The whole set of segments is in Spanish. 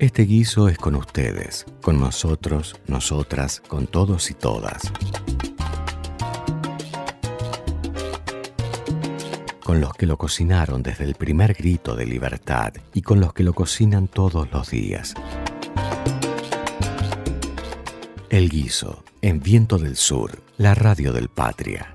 Este guiso es con ustedes, con nosotros, nosotras, con todos y todas. Con los que lo cocinaron desde el primer grito de libertad y con los que lo cocinan todos los días. El guiso, en Viento del Sur, la radio del Patria.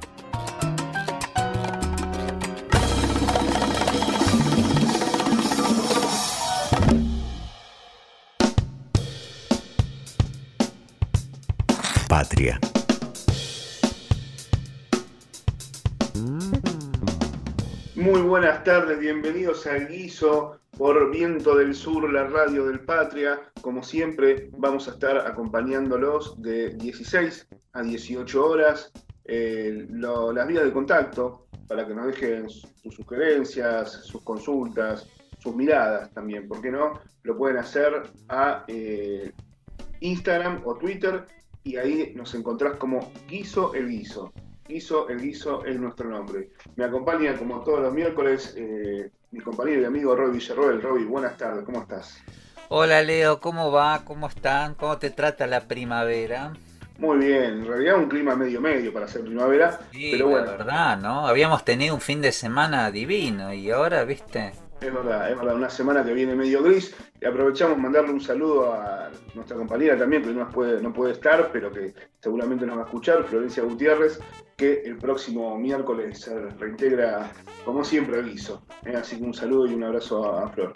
Muy buenas tardes, bienvenidos al Guiso por Viento del Sur, la radio del Patria. Como siempre, vamos a estar acompañándolos de 16 a 18 horas. eh, las vías de contacto para que nos dejen sus sugerencias, sus consultas, sus miradas también, ¿por qué no? Lo pueden hacer a eh, Instagram o Twitter y ahí nos encontrás como Guiso el Guiso. Guiso el Guiso es nuestro nombre. Me acompaña como todos los miércoles eh, mi compañero y amigo Roy Villarroel. Roy, buenas tardes, ¿cómo estás? Hola Leo, ¿cómo va? ¿Cómo están? ¿Cómo te trata la primavera? Muy bien, en realidad un clima medio medio para ser primavera, Sí, pero la bueno, verdad, ¿no? Habíamos tenido un fin de semana divino y ahora, ¿viste? Es verdad, es verdad, una semana que viene medio gris. Y aprovechamos mandarle un saludo a nuestra compañera también, que no puede, no puede estar, pero que seguramente nos va a escuchar, Florencia Gutiérrez, que el próximo miércoles se reintegra, como siempre, al guiso. ¿eh? Así que un saludo y un abrazo a, Flor.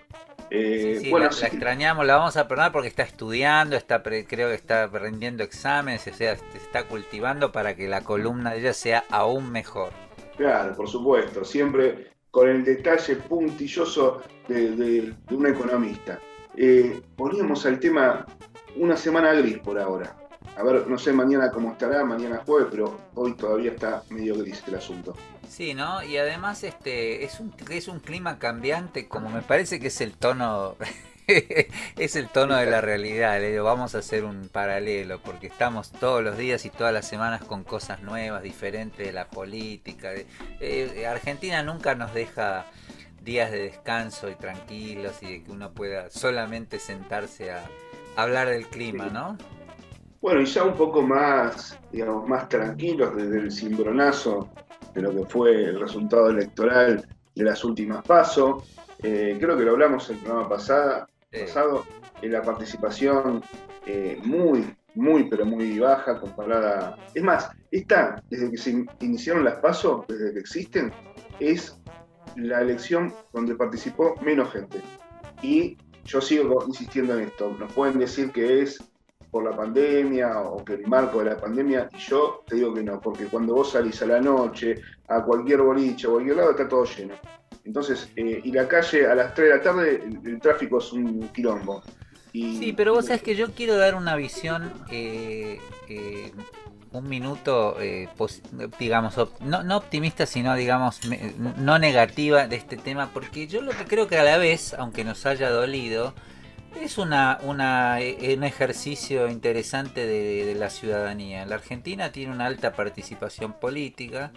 Eh, Sí, sí, bueno, la, sí, la extrañamos, la vamos a perdonar porque está estudiando, está pre- creo que está rendiendo exámenes, o sea, se está cultivando para que la columna de ella sea aún mejor. Claro, por supuesto, siempre con el detalle puntilloso de, de- de un economista. Eh, poníamos al tema una semana gris por ahora. A ver, no sé mañana cómo estará, mañana jueves, pero hoy todavía está medio gris el asunto. Sí, ¿no? Y además este es un es un clima cambiante, como me parece que es el tono es el tono de la realidad, Leo. Vamos a hacer un paralelo porque estamos todos los días y todas las semanas con cosas nuevas, diferentes de la política. eh, Argentina nunca nos deja días de descanso y tranquilos y de que uno pueda solamente sentarse a hablar del clima, ¿no? Bueno, y ya un poco más, digamos, más tranquilos desde el cimbronazo de lo que fue el resultado electoral de las últimas pasos. creo que lo hablamos el programa pasada, Eh, pasado, en la participación eh, muy, muy, pero muy baja comparada. Es más, esta, desde que se in- iniciaron las pasos, desde que existen, es la elección donde participó menos gente. Y yo sigo insistiendo en esto. Nos pueden decir que es por la pandemia o que el marco de la pandemia, y yo te digo que no, porque cuando vos salís a la noche, a cualquier boliche o cualquier lado, está todo lleno. Entonces, eh, y la calle a las 3 de la tarde, el, tráfico es un quilombo. Y, Sí, pero vos sabés que yo quiero dar una visión, eh, eh, un minuto, eh, digamos, op- no, no optimista, sino, digamos, no negativa de este tema, porque yo lo que creo que a la vez, aunque nos haya dolido, es una, una, eh, un ejercicio interesante de la ciudadanía. La Argentina tiene una alta participación política,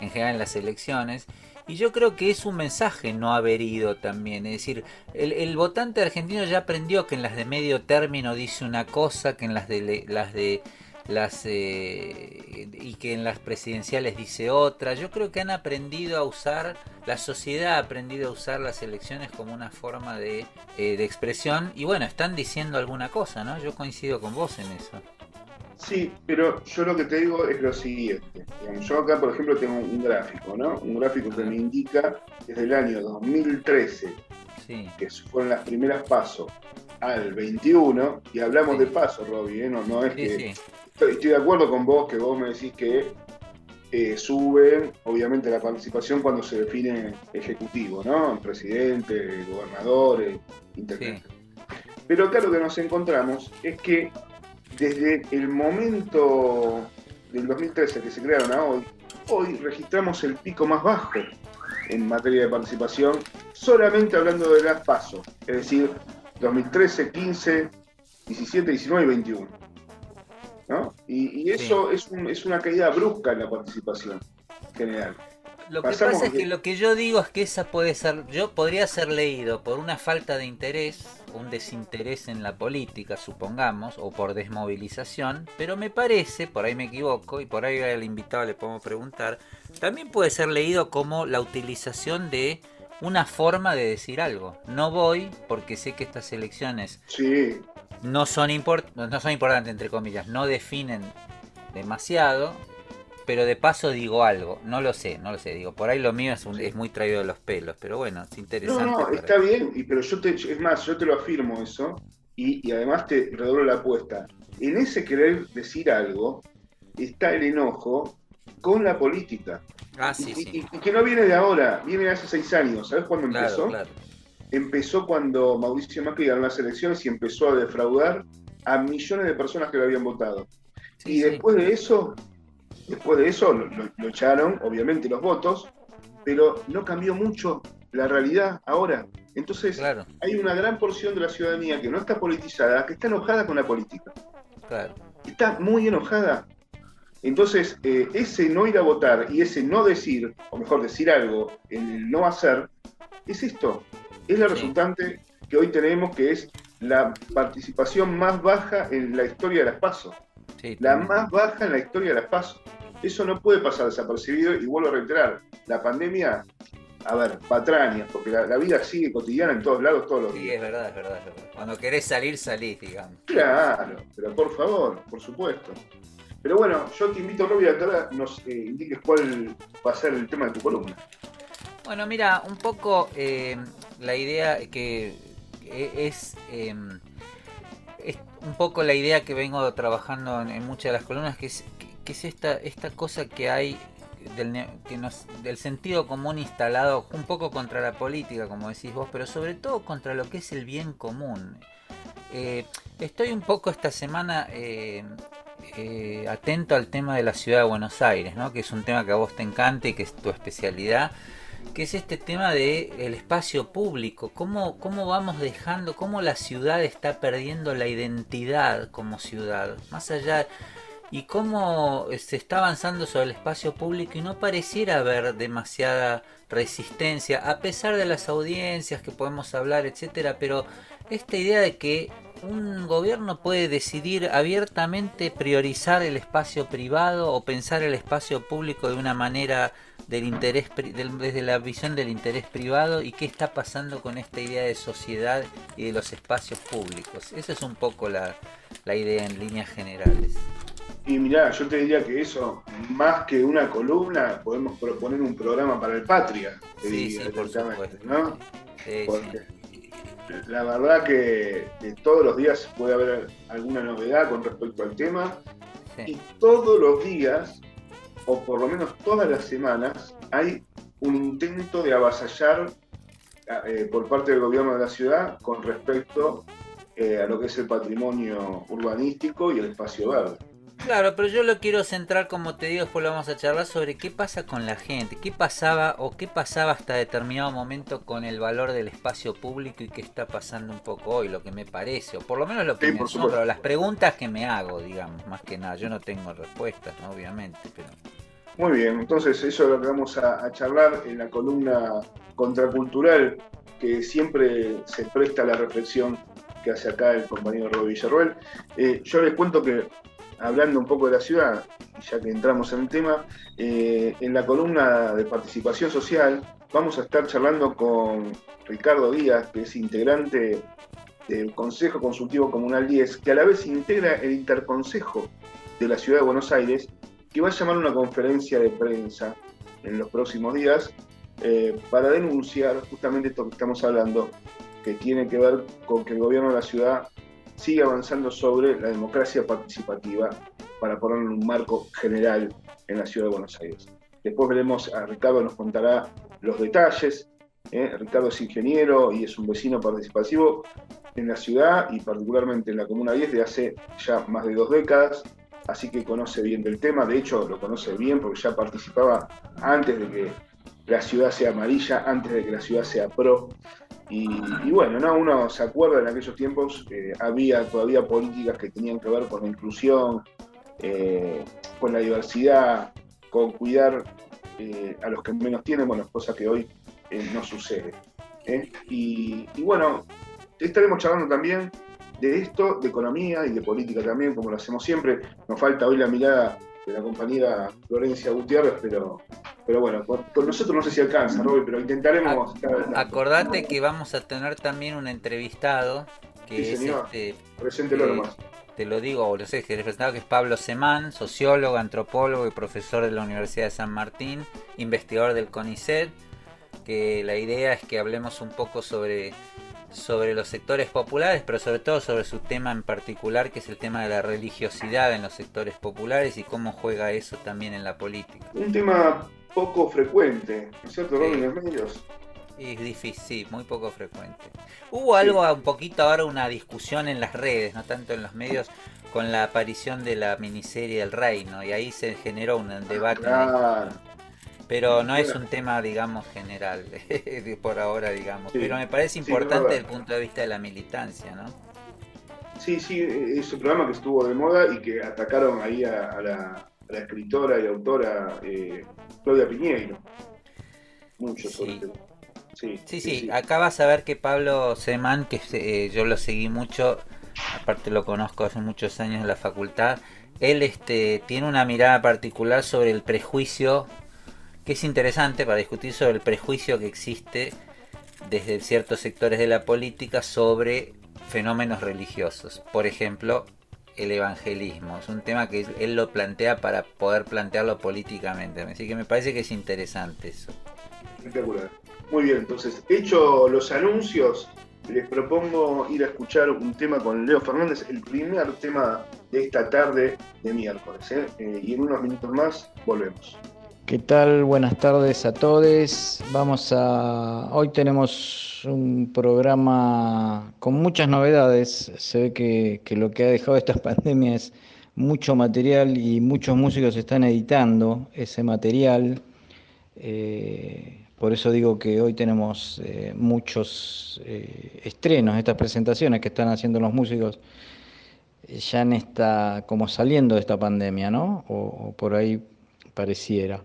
en general en las elecciones, y yo creo que es un mensaje no haber ido también. Es decir, el, el votante argentino ya aprendió que en las de medio término dice una cosa, que en las de las de las eh, y que en las presidenciales dice otra. Yo creo que han aprendido a usar, la sociedad ha aprendido a usar las elecciones como una forma de, eh, de expresión y bueno, están diciendo alguna cosa, ¿no? Yo coincido con vos en eso. Sí, pero yo lo que te digo es lo siguiente. Digamos, yo acá, por ejemplo, tengo un gráfico, ¿no? Un gráfico que me indica desde el año 2013, Sí. que fueron las primeras pasos, al 21, y hablamos de pasos, Robbie, ¿eh? No, no es Sí, que... Estoy, estoy de acuerdo con vos que vos me decís que eh, sube, obviamente, la participación cuando se define ejecutivo, ¿no? Presidente, gobernadores, intendente. Pero acá lo que nos encontramos es que desde el momento del 2013 que se crearon a hoy, hoy registramos el pico más bajo en materia de participación, solamente hablando de las PASO, es decir, 2013, 15, 17, 19 y 21. ¿no? Y, y eso es, un- es una caída brusca en la participación general. Lo que Pasamos pasa es que lo que yo digo es que esa puede ser, yo podría ser leído por una falta de interés un desinterés en la política, supongamos, o por desmovilización, pero me parece, por ahí me equivoco, y por ahí al invitado le podemos preguntar, también puede ser leído como la utilización de una forma de decir algo. No voy porque sé que estas elecciones no, son no son importantes, entre comillas, no definen demasiado, pero de paso digo algo, no lo sé, no lo sé, digo, por ahí lo mío es, es muy traído de los pelos, pero bueno, es interesante. No, no, está bien, pero yo te, es más, yo te lo afirmo eso, y, además te redoblo la apuesta. En ese querer decir algo está el enojo con la política. Ah, sí, y, sí. Y, que no viene de ahora, viene de hace seis años. ¿Sabes cuándo empezó? Empezó cuando Mauricio Macri ganó las elecciones y empezó a defraudar a millones de personas que lo habían votado. y después de eso, después de eso lo, echaron, obviamente, los votos, pero no cambió mucho la realidad ahora. Entonces, hay una gran porción de la ciudadanía que no está politizada, que está enojada con la política. Está muy enojada. Entonces, eh, ese no ir a votar y ese no decir, o mejor decir algo, el no hacer, es esto. Es la resultante que hoy tenemos, que es la participación más baja en la historia de las PASO. la más baja en la historia de las PASO. Eso no puede pasar desapercibido y vuelvo a reiterar, la pandemia, a ver, patrañas, porque la, vida sigue cotidiana en todos lados, todos los días. Sí, es verdad, es verdad, es verdad. Cuando querés salir, salís, digamos. Claro, pero por favor, por supuesto. Pero bueno, yo te invito, Robbie, a que ahora nos eh, indiques cuál va a ser el tema de tu columna. Bueno, mira, un poco eh, la idea que es, em, es, un poco la idea que vengo trabajando en, muchas de las columnas, que es, que, es esta, esta cosa que hay del, que nos, del sentido común instalado un poco contra la política, como decís vos, pero sobre todo contra lo que es el bien común. Eh, estoy un poco esta semana eh, atento al tema de la ciudad de Buenos Aires, ¿no? que es un tema que a vos te encanta y que es tu especialidad, que es este tema del el espacio público, cómo, cómo vamos dejando, cómo la ciudad está perdiendo la identidad como ciudad, más allá y cómo se está avanzando sobre el espacio público y no pareciera haber demasiada resistencia, a pesar de las audiencias que podemos hablar, etcétera, pero esta idea de que un gobierno puede decidir abiertamente priorizar el espacio privado o pensar el espacio público de una manera del interés desde la visión del interés privado y qué está pasando con esta idea de sociedad y de los espacios públicos. Esa es un poco la, idea en líneas generales. Y mirá, yo te diría que eso, más que una columna, podemos proponer un programa para el Patria. Sí, sí, por supuesto. ¿no? Sí, la verdad que todos los días puede haber alguna novedad con respecto al tema. Y todos los días, o por lo menos todas las semanas, hay un intento de avasallar eh, por parte del gobierno de la ciudad con respecto eh, a lo que es el patrimonio urbanístico y el espacio verde. Claro, pero yo lo quiero centrar, como te digo, después lo vamos a charlar sobre qué pasa con la gente, qué pasaba o qué pasaba hasta determinado momento con el valor del espacio público y qué está pasando un poco hoy, lo que me parece, o por lo menos lo que me asombra, las preguntas que me hago, digamos, más que nada. Yo no tengo respuestas, obviamente, pero... Muy bien, entonces eso es lo que vamos a, charlar en la columna contracultural que siempre se presta a la reflexión que hace acá el compañero Rob Villarruel. Eh, yo les cuento que hablando un poco de la ciudad, ya que entramos en el tema, eh, en la columna de participación social vamos a estar charlando con Ricardo Díaz, que es integrante del Consejo Consultivo Comunal 10, que a la vez integra el Interconsejo de la Ciudad de Buenos Aires, que va a llamar una conferencia de prensa en los próximos días eh, para denunciar justamente esto que estamos hablando, que tiene que ver con que el gobierno de la ciudad sigue avanzando sobre la democracia participativa para ponerlo en un marco general en la ciudad de Buenos Aires. Después veremos, a Ricardo nos contará los detalles. ¿eh? Ricardo es ingeniero y es un vecino participativo en la ciudad y particularmente en la Comuna 10 de hace ya más de dos décadas, así que conoce bien del tema, de hecho lo conoce bien porque ya participaba antes de que la ciudad sea amarilla, antes de que la ciudad sea pro, y, bueno, ¿no? uno se acuerda en aquellos tiempos, eh, había todavía políticas que tenían que ver con la inclusión, eh, con la diversidad, con cuidar eh, a los que menos tienen, bueno, cosa que hoy no sucede. Y, bueno, estaremos charlando también de esto, de economía y de política también, como lo hacemos siempre. Nos falta hoy la mirada de la compañera Florencia Gutiérrez, pero, pero bueno, con, nosotros no sé si alcanza, pero intentaremos. acordate que vamos a tener también un entrevistado que es este, Preséntelo nomás. Te lo digo, o lo sé, que representado que es Pablo Semán, sociólogo, antropólogo y profesor de la Universidad de San Martín, investigador del CONICET, que la idea es que hablemos un poco sobre sobre los sectores populares, pero sobre todo sobre su tema en particular, que es el tema de la religiosidad en los sectores populares y cómo juega eso también en la política. Un tema poco frecuente, ¿no es cierto, en los medios? Es difícil, muy poco frecuente. Hubo algo, un poquito ahora, una discusión en las redes, no tanto en los medios, con la aparición de la miniserie del Reino, y ahí se generó un debate. Pero no es un tema, digamos, general, por ahora, digamos. Pero me parece importante desde el punto de vista de la militancia, ¿no? Sí, sí, es un programa que estuvo de moda y que atacaron ahí a, la, escritora y autora eh, Claudia Piñeiro. Mucho sobre sí. Sí, sí, acá vas a ver que Pablo Semán, que eh, yo lo seguí mucho, aparte lo conozco hace muchos años en la facultad, él este, tiene una mirada particular sobre el prejuicio que es interesante para discutir sobre el prejuicio que existe desde ciertos sectores de la política sobre fenómenos religiosos. Por ejemplo, el evangelismo. Es un tema que él lo plantea para poder plantearlo políticamente. Así que me parece que es interesante eso. Espectacular. Muy bien, entonces, hecho los anuncios, les propongo ir a escuchar un tema con Leo Fernández, el primer tema de esta tarde de miércoles. ¿eh? Eh, y en unos minutos más volvemos. ¿Qué tal? Buenas tardes a todos. Vamos a. Hoy tenemos un programa con muchas novedades. Se ve que, lo que ha dejado esta pandemia es mucho material y muchos músicos están editando ese material. Eh, por eso digo que hoy tenemos eh, muchos eh, estrenos, estas presentaciones que están haciendo los músicos ya en esta, como saliendo de esta pandemia, ¿no? o por ahí pareciera.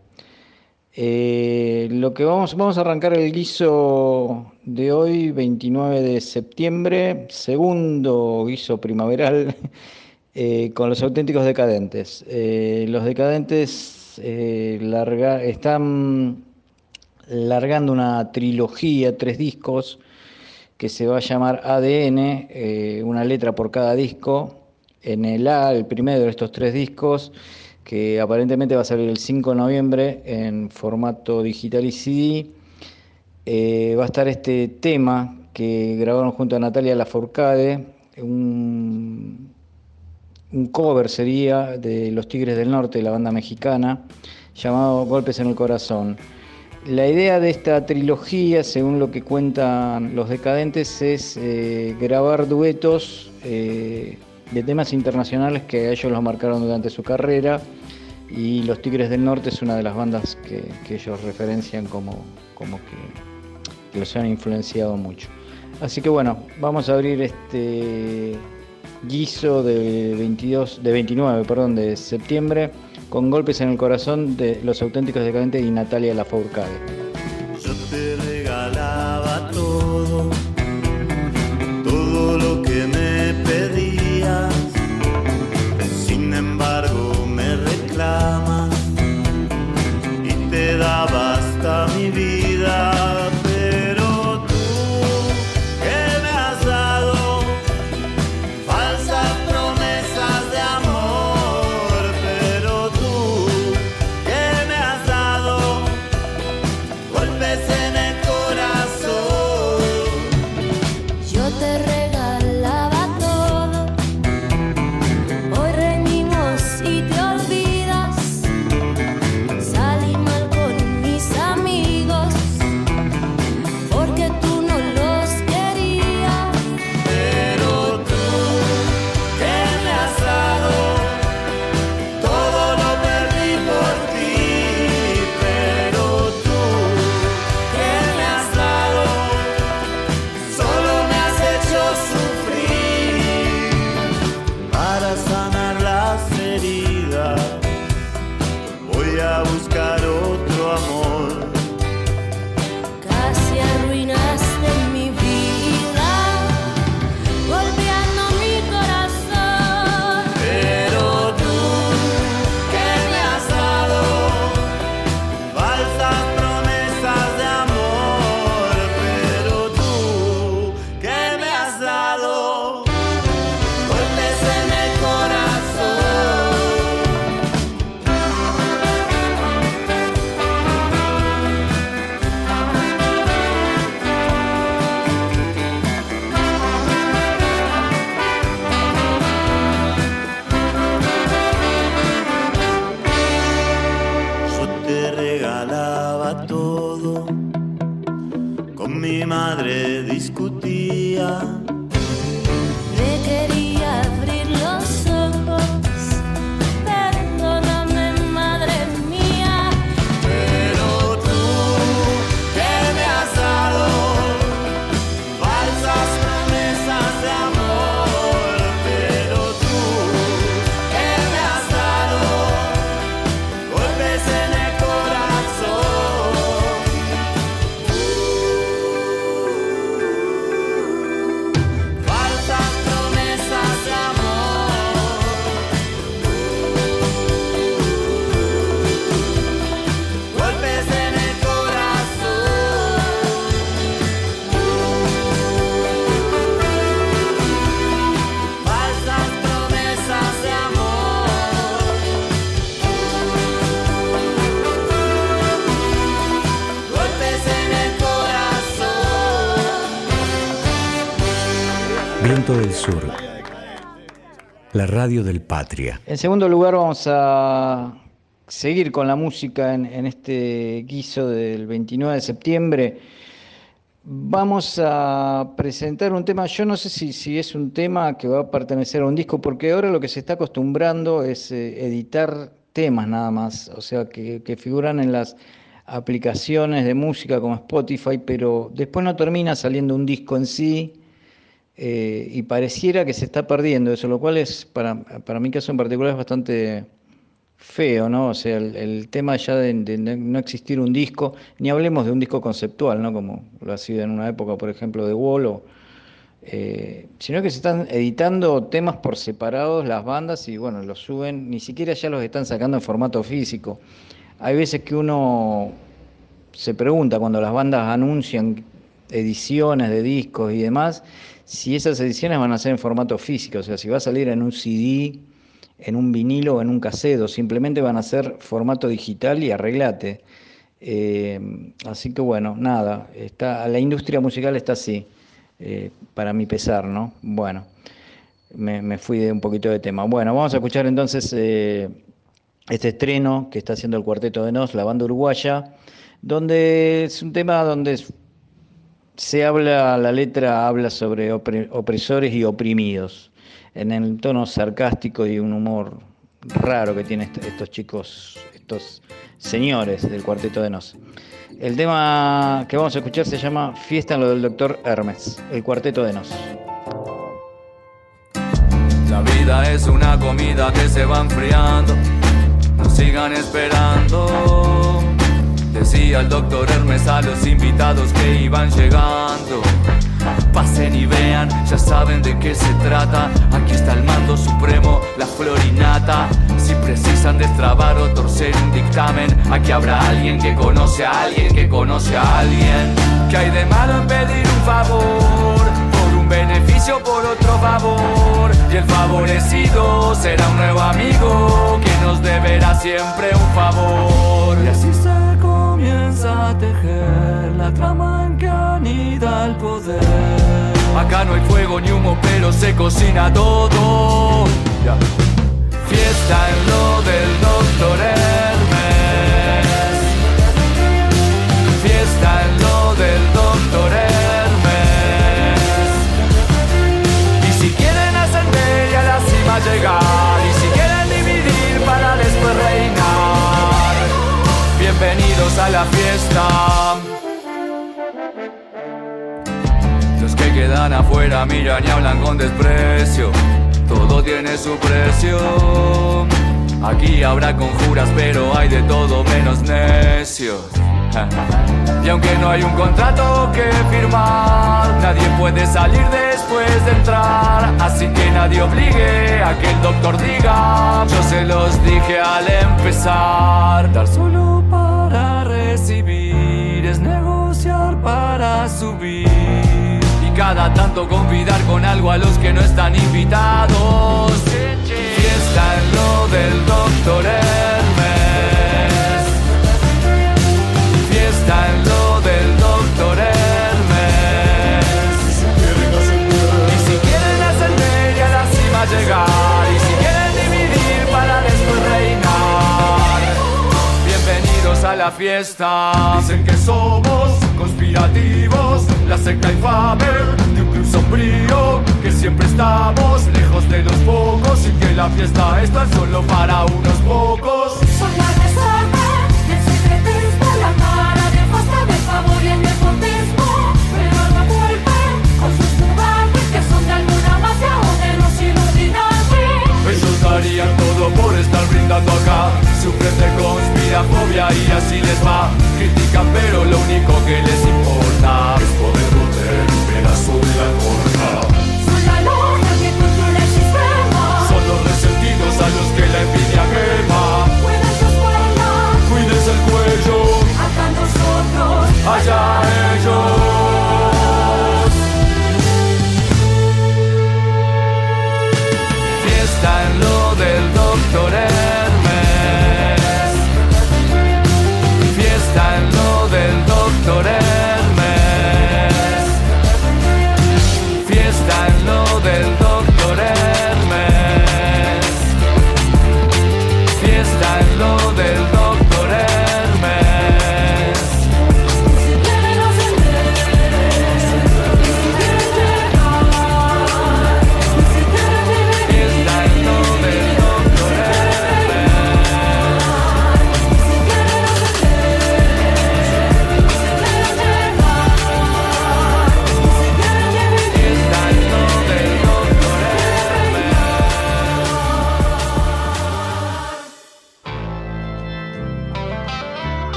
Eh, lo que vamos, vamos a arrancar el guiso de hoy, 29 de septiembre, segundo guiso primaveral eh, con los auténticos decadentes. Eh, los decadentes están largando una trilogía, tres discos, que se va a llamar ADN, una letra por cada disco. En el A, el primero de estos tres discos, que aparentemente va a salir el 5 de noviembre en formato digital y CD. Eh, va a estar este tema que grabaron junto a Natalia Lafourcade, un, un cover sería de Los Tigres del Norte, la banda mexicana, llamado Golpes en el Corazón. La idea de esta trilogía, según lo que cuentan los decadentes, es eh, grabar duetos eh, de temas internacionales que ellos los marcaron durante su carrera y Los Tigres del Norte es una de las bandas que, ellos referencian como, como que, los han influenciado mucho. Así que bueno, vamos a abrir este guiso de 22, de 29, perdón, de septiembre con golpes en el corazón de los auténticos decadentes y Natalia Lafourcade. Y te da basta mi vida. Del Patria. En segundo lugar vamos a seguir con la música en, este guiso del 29 de septiembre. Vamos a presentar un tema, yo no sé si, es un tema que va a pertenecer a un disco, porque ahora lo que se está acostumbrando es eh, editar temas nada más, o sea, que figuran en las aplicaciones de música como Spotify, pero después no termina saliendo un disco en sí. Eh, y pareciera que se está perdiendo eso, lo cual es, para, para mi caso en particular, es bastante feo, ¿no? O sea, el, tema ya de, no existir un disco, ni hablemos de un disco conceptual, ¿no? Como lo ha sido en una época, por ejemplo, de Wall, eh, sino que se están editando temas por separados las bandas y bueno, los suben, ni siquiera ya los están sacando en formato físico. Hay veces que uno se pregunta cuando las bandas anuncian ediciones de discos y demás, si esas ediciones van a ser en formato físico, o sea, si va a salir en un CD, en un vinilo o en un cassette, o simplemente van a ser formato digital y arreglate. Eh, así que bueno, nada, está, la industria musical está así, eh, para mi pesar, ¿no? Bueno, me, me, fui de un poquito de tema. Bueno, vamos a escuchar entonces eh, este estreno que está haciendo el Cuarteto de Nos, la banda uruguaya, donde es un tema donde se habla, la letra habla sobre opresores y oprimidos, en el tono sarcástico y un humor raro que tienen estos chicos, estos señores del Cuarteto de Nos. El tema que vamos a escuchar se llama Fiesta en lo del Doctor Hermes, el Cuarteto de Nos. La vida es una comida que se va enfriando, no sigan esperando. Decía el doctor Hermes a los invitados que iban llegando. Pasen y vean, ya saben de qué se trata. Aquí está el mando supremo, la florinata. Si precisan destrabar o torcer un dictamen, aquí habrá alguien que conoce a alguien que conoce a alguien. ¿Qué hay de malo en pedir un favor? Por un beneficio, por otro favor. Y el favorecido será un nuevo amigo que nos deberá siempre un favor. Y así se comienza tejer la trama en que anida el poder. Acá no hay fuego ni humo, pero se cocina todo. Afuera miran y hablan con desprecio. Todo tiene su precio. Aquí habrá conjuras, pero hay de todo menos necios. Y aunque no hay un contrato que firmar, nadie puede salir después de entrar. Así que nadie obligue a que el doctor diga. Yo se los dije al empezar. Dar solo para recibir es negociar para subir. Tanto convidar con algo a los que no están invitados. Fiesta en lo del doctor Hermes. Fiesta en lo del doctor Hermes. Y si quieren ascender y a la cima llegar. Y si quieren dividir para después reinar. Bienvenidos a la fiesta. Dicen que somos conspirativos, la secta infame de un club sombrío, que siempre estamos lejos de los pocos y que la fiesta es tan solo para unos pocos. Darían todo por estar brindando acá. Sufren de conspirafobia y así les va. Critican, pero lo único que les importa es poder morder un pedazo de la torta. Son la logia que controla el sistema. Son los resentidos a los que la envidia quema. Cuiden su escuela, Cuídense el cuello, acá nosotros. allá ellos. Fiesta en lo del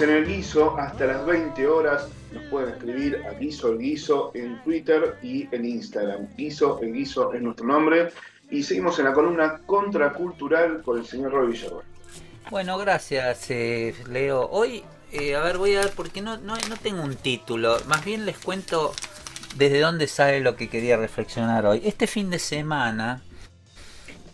En el guiso hasta las 20 horas. Nos pueden escribir a Guiso el Guiso en Twitter y en Instagram. Guiso el Guiso es nuestro nombre. Y seguimos en la columna contracultural con el señor Roy Villarroel. Bueno, gracias, eh, Leo. Hoy, eh, a ver, voy a ver, porque no, no, no tengo un título. Más bien les cuento desde dónde sale lo que quería reflexionar hoy. Este fin de semana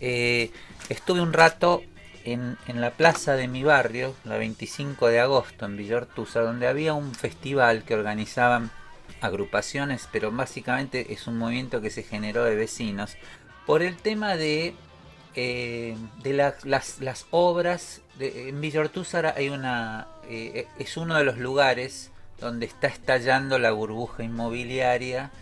eh, estuve un rato en, la plaza de mi barrio, la 25 de agosto, en Villortuza, donde había un festival que organizaban agrupaciones, pero básicamente es un movimiento que se generó de vecinos, por el tema de eh, de la- las, obras en Villa Ortúzar hay una eh, es uno de los lugares donde está estallando la burbuja inmobiliaria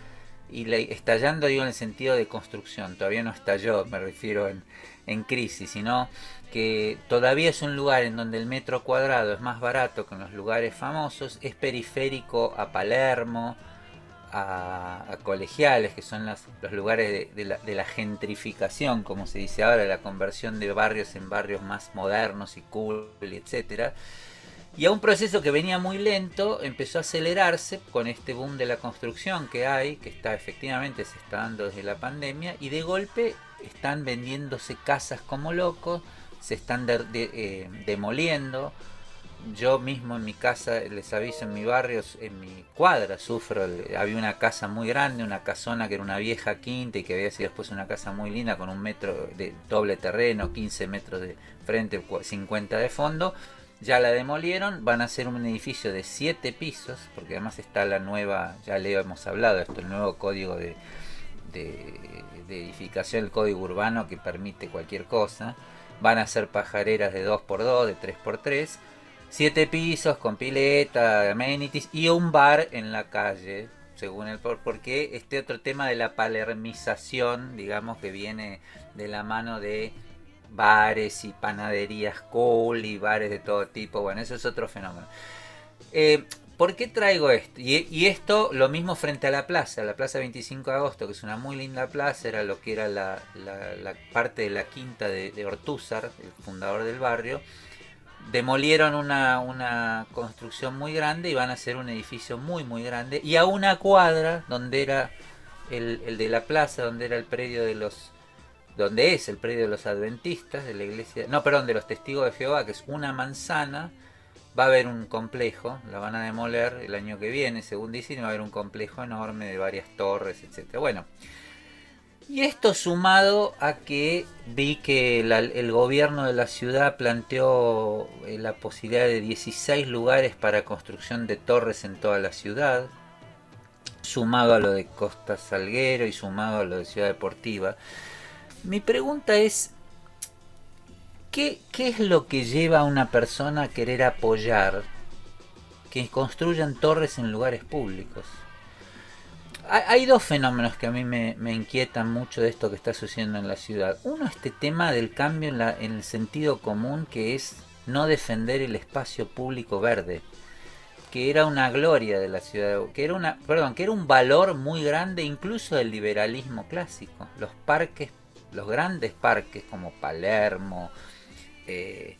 y la- estallando digo en el sentido de construcción todavía no estalló me refiero en, en crisis sino que todavía es un lugar en donde el metro cuadrado es más barato que en los lugares famosos es periférico a Palermo a, colegiales, que son los lugares de, la, de la gentrificación, como se dice ahora, la conversión de barrios en barrios más modernos y cool, etcétera. Y a un proceso que venía muy lento empezó a acelerarse con este boom de la construcción que hay, que está efectivamente se está dando desde la pandemia, y de golpe están vendiéndose casas como locos, se están eh, demoliendo, yo mismo en mi casa, les aviso, en mi barrio, en mi cuadra, sufro. Había una casa muy grande, una casona que era una vieja quinta y que había sido después una casa muy linda con un metro de doble terreno, 15 metros de frente, cua- 50 de fondo. Ya la demolieron, van a hacer un edificio de 7 pisos, porque además está la nueva, ya le hemos hablado, esto, el nuevo código de, de edificación, el código urbano que permite cualquier cosa. Van a ser pajareras de 2x2, de 3x3 siete pisos con pileta, amenities y un bar en la calle, según el por porque este otro tema de la palermización, digamos que viene de la mano de bares y panaderías cool y bares de todo tipo, bueno, eso es otro fenómeno. Eh, ¿Por qué traigo esto? Y, esto lo mismo frente a la plaza, la plaza 25 de agosto, que es una muy linda plaza, era lo que era la, la- parte de la quinta de, de Ortúzar, el fundador del barrio demolieron una, una construcción muy grande y van a hacer un edificio muy muy grande y a una cuadra donde era el, el de la plaza donde era el predio de los donde es el predio de los adventistas de la iglesia no perdón de los testigos de Jehová que es una manzana va a haber un complejo la van a demoler el año que viene según dicen y va a haber un complejo enorme de varias torres etcétera bueno y esto sumado a que vi que el gobierno de la ciudad planteó eh, la posibilidad de 16 lugares para construcción de torres en toda la ciudad. sumado a lo de Costa Salguero y sumado a lo de Ciudad Deportiva. Mi pregunta es, ¿qué, qué es lo que lleva a una persona a querer apoyar que construyan torres en lugares públicos? Hay, dos fenómenos que a mí me, me inquietan mucho de esto que está sucediendo en la ciudad. Uno, este tema del cambio en, la- en el sentido común, que es no defender el espacio público verde que era una gloria de la ciudad, que era una, perdón, que era un valor muy grande incluso del liberalismo clásico. Los parques, los grandes parques como Palermo, eh,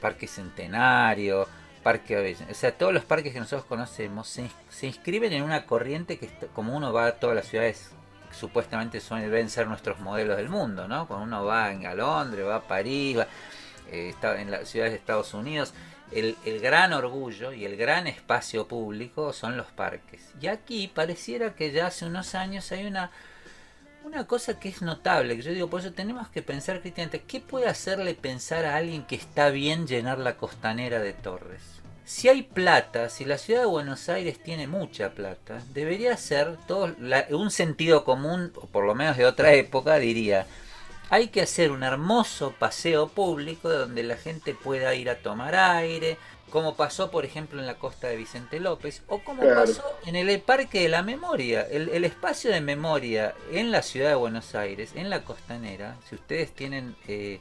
Parque Centenario, Parque o sea, todos los parques que nosotros conocemos se, ins- se inscriben en una corriente que como uno va a todas las ciudades supuestamente son, deben ser nuestros modelos del mundo, ¿no? Cuando uno va a Londres, va a París, va eh, está en las ciudades de Estados Unidos, el gran orgullo y el gran espacio público son los parques. Y aquí pareciera que ya hace unos años hay una, una cosa que es notable, que yo digo, por eso tenemos que pensar críticamente, ¿qué puede hacerle pensar a alguien que está bien llenar la costanera de torres? Si hay plata, si la ciudad de Buenos Aires tiene mucha plata, debería ser todo la- un sentido común, o por lo menos de otra época, diría, hay que hacer un hermoso paseo público donde la gente pueda ir a tomar aire, como pasó por ejemplo en la costa de Vicente López, o como Claro. pasó en el Parque de la Memoria, el, el espacio de memoria en la ciudad de Buenos Aires, en la costanera, si ustedes tienen eh,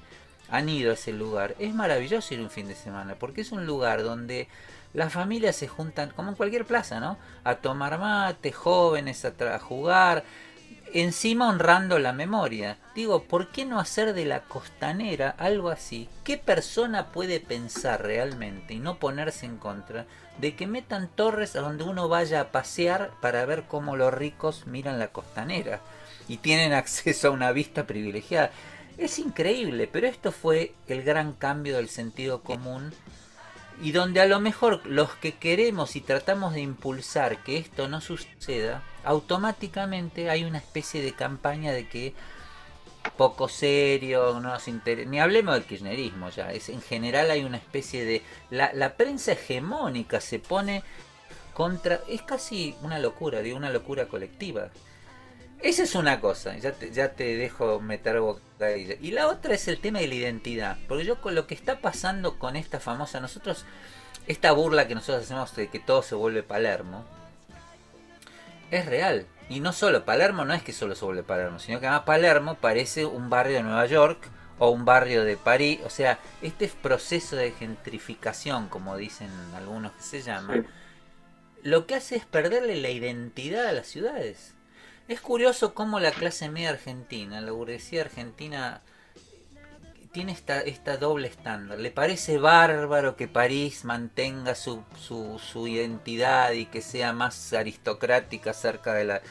han ido a ese lugar, es maravilloso ir un fin de semana, porque es un lugar donde las familias se juntan, como en cualquier plaza, ¿no? A tomar mate, jóvenes, a jugar, encima honrando la memoria. Digo, ¿por qué no hacer de la costanera algo así? ¿Qué persona puede pensar realmente y no ponerse en contra de que metan torres a donde uno vaya a pasear para ver cómo los ricos miran la costanera y tienen acceso a una vista privilegiada? Es increíble, pero esto fue el gran cambio del sentido común y donde a lo mejor los que queremos y tratamos de impulsar que esto no suceda, automáticamente hay una especie de campaña de que poco serio, no nos interesa, ni hablemos del kirchnerismo ya, es en general hay una especie de la, la prensa hegemónica se pone contra, es casi una locura, digo una locura colectiva. Esa es una cosa, ya te, ya te dejo meter bocadillo. Y la otra es el tema de la identidad. Porque yo con lo que está pasando con esta famosa, nosotros, esta burla que nosotros hacemos de que todo se vuelve Palermo, es real. Y no solo, Palermo no es que solo se vuelve Palermo, sino que además Palermo parece un barrio de Nueva York o un barrio de París. O sea, este proceso de gentrificación, como dicen algunos que se llama, Sí. lo que hace es perderle la identidad a las ciudades. Es curioso cómo la clase media argentina, la burguesía argentina, tiene esta, esta doble estándar. Le parece bárbaro que París mantenga su, su, su identidad y que sea más aristocrática cerca de la,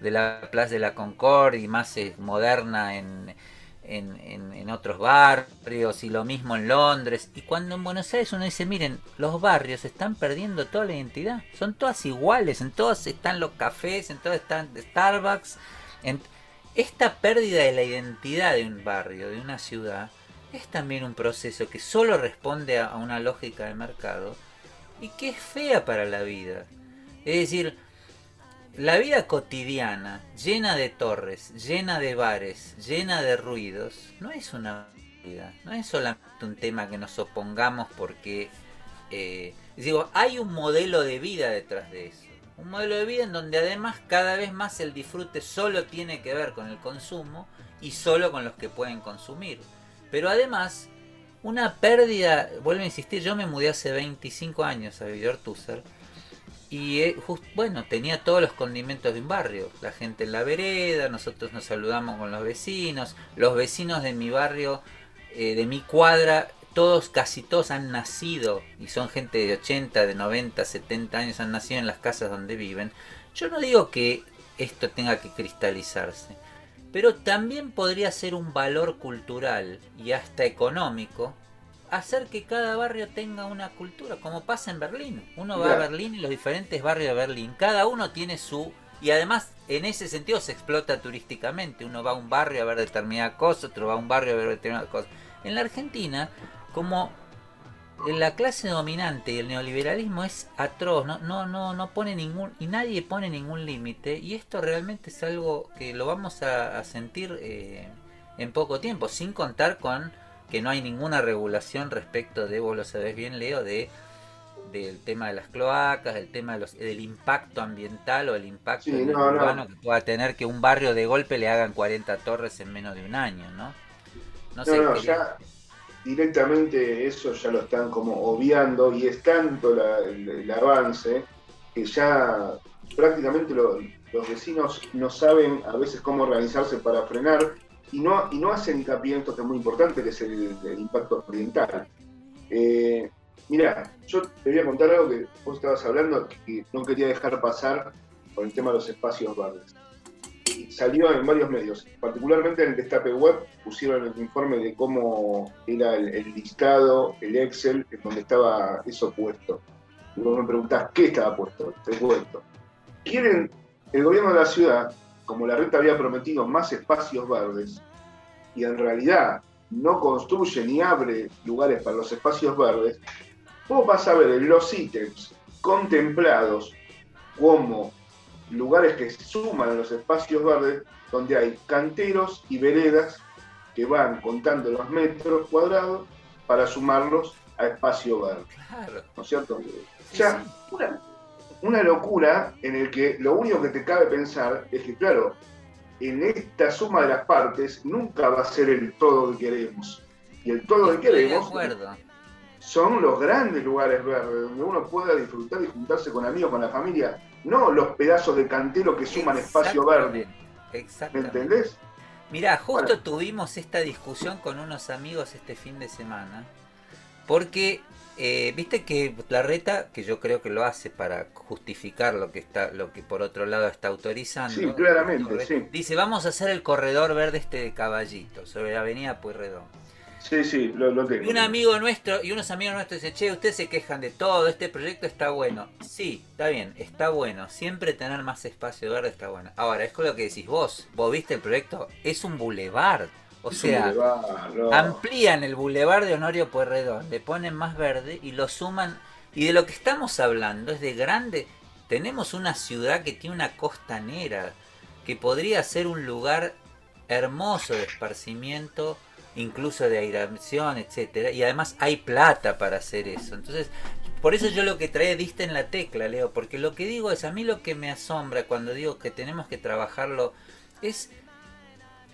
de la Plaza de la Concorde y más eh, moderna en, en, otros barrios y lo mismo en Londres. Y cuando en Buenos Aires uno dice, miren, los barrios están perdiendo toda la identidad. Son todas iguales, en todos están los cafés, en todos están Starbucks. Esta pérdida de la identidad de un barrio, de una ciudad, es también un proceso que solo responde a a una lógica de mercado y que es fea para la vida. Es decir, la vida cotidiana, llena de torres, llena de bares, llena de ruidos, no es una vida, no es solamente un tema que nos opongamos porque, eh, digo, hay un modelo de vida detrás de eso. Un modelo de vida en donde además cada vez más el disfrute solo tiene que ver con el consumo y solo con los que pueden consumir. Pero además, una pérdida, vuelvo a insistir, yo me mudé hace 25 años a vivir Ortúzar y eh, bueno, tenía todos los condimentos de un barrio. La gente en la vereda, nosotros nos saludamos con los vecinos, los vecinos de mi barrio, eh, de mi cuadra, todos, casi todos han nacido y son gente de 80, de 90, 70 años, han nacido en las casas donde viven. Yo no digo que esto tenga que cristalizarse, pero también podría ser un valor cultural y hasta económico hacer que cada barrio tenga una cultura, como pasa en Berlín. Uno va a. Berlín y los diferentes barrios de Berlín, cada uno tiene su... Y además, en ese sentido se explota turísticamente. Uno va a un barrio a ver determinada cosa, otro va a un barrio a ver determinada cosa. En la Argentina, como la clase dominante y el neoliberalismo es atroz, no, no, no, no pone ningún, y nadie pone ningún límite, y esto realmente es algo que lo vamos a, a sentir eh, en poco tiempo, sin contar con que no hay ninguna regulación respecto de, vos lo sabés bien, Leo, de del tema de las cloacas, del tema de los, del impacto ambiental o el impacto Sí, no, urbano que pueda tener que un barrio de golpe le hagan 40 torres en menos de un año, ¿no? No sé, no, ya directamente eso ya lo están como obviando y es tanto la- el, el avance que ya prácticamente lo- los vecinos no saben a veces cómo organizarse para frenar y no, y no hacen hincapié en esto que es muy importante, que es el, el impacto ambiental. Eh, mira, yo te voy a contar algo que vos estabas hablando que no quería dejar pasar por el tema de los espacios verdes. Salió en varios medios, particularmente en el Destape Web, pusieron el informe de cómo era el, el listado, el Excel, en donde estaba eso puesto. Y vos me preguntás, ¿qué estaba puesto? Te cuento. Quieren, el gobierno de la ciudad, como la reta había prometido más espacios verdes, y en realidad no construye ni abre lugares para los espacios verdes, vos vas a ver en los ítems contemplados como lugares que suman a los espacios verdes, donde hay canteros y veredas que van contando los metros cuadrados para sumarlos a espacio verde, Claro. ¿no es cierto? O sí, sea, sí. una, una locura en el que lo único que te cabe pensar es que, claro, en esta suma de las partes nunca va a ser el todo que queremos. Y el todo que Estoy queremos son los grandes lugares verdes, donde uno pueda disfrutar y juntarse con amigos, con la familia, no los pedazos de cantero que suman espacio verde. Exactamente, ¿Me entendés? Mirá, justo Bueno. tuvimos esta discusión con unos amigos este fin de semana. Porque, eh, viste que la reta, que yo creo que lo hace para justificar lo que está, lo que por otro lado está autorizando. Sí, claramente, sí. Dice, vamos a hacer el corredor verde este de caballito, sobre la avenida Pueyrredón. Sí, sí, lo, lo tengo. Y un amigo nuestro, y unos amigos nuestros dicen, che, ustedes se quejan de todo, este proyecto está bueno. Sí, está bien, está bueno. Siempre tener más espacio verde está bueno. Ahora, es con lo que decís vos. Vos viste el proyecto, es un boulevard. O sea, no. amplían el bulevar de Honorio Pueyrredón, le ponen más verde y lo suman. Y de lo que estamos hablando es de grande. Tenemos una ciudad que tiene una costanera, que podría ser un lugar hermoso de esparcimiento, incluso de aireación, etcétera, y además hay plata para hacer eso. Entonces, por eso yo lo que trae diste en la tecla, Leo, porque lo que digo es a mí lo que me asombra cuando digo que tenemos que trabajarlo es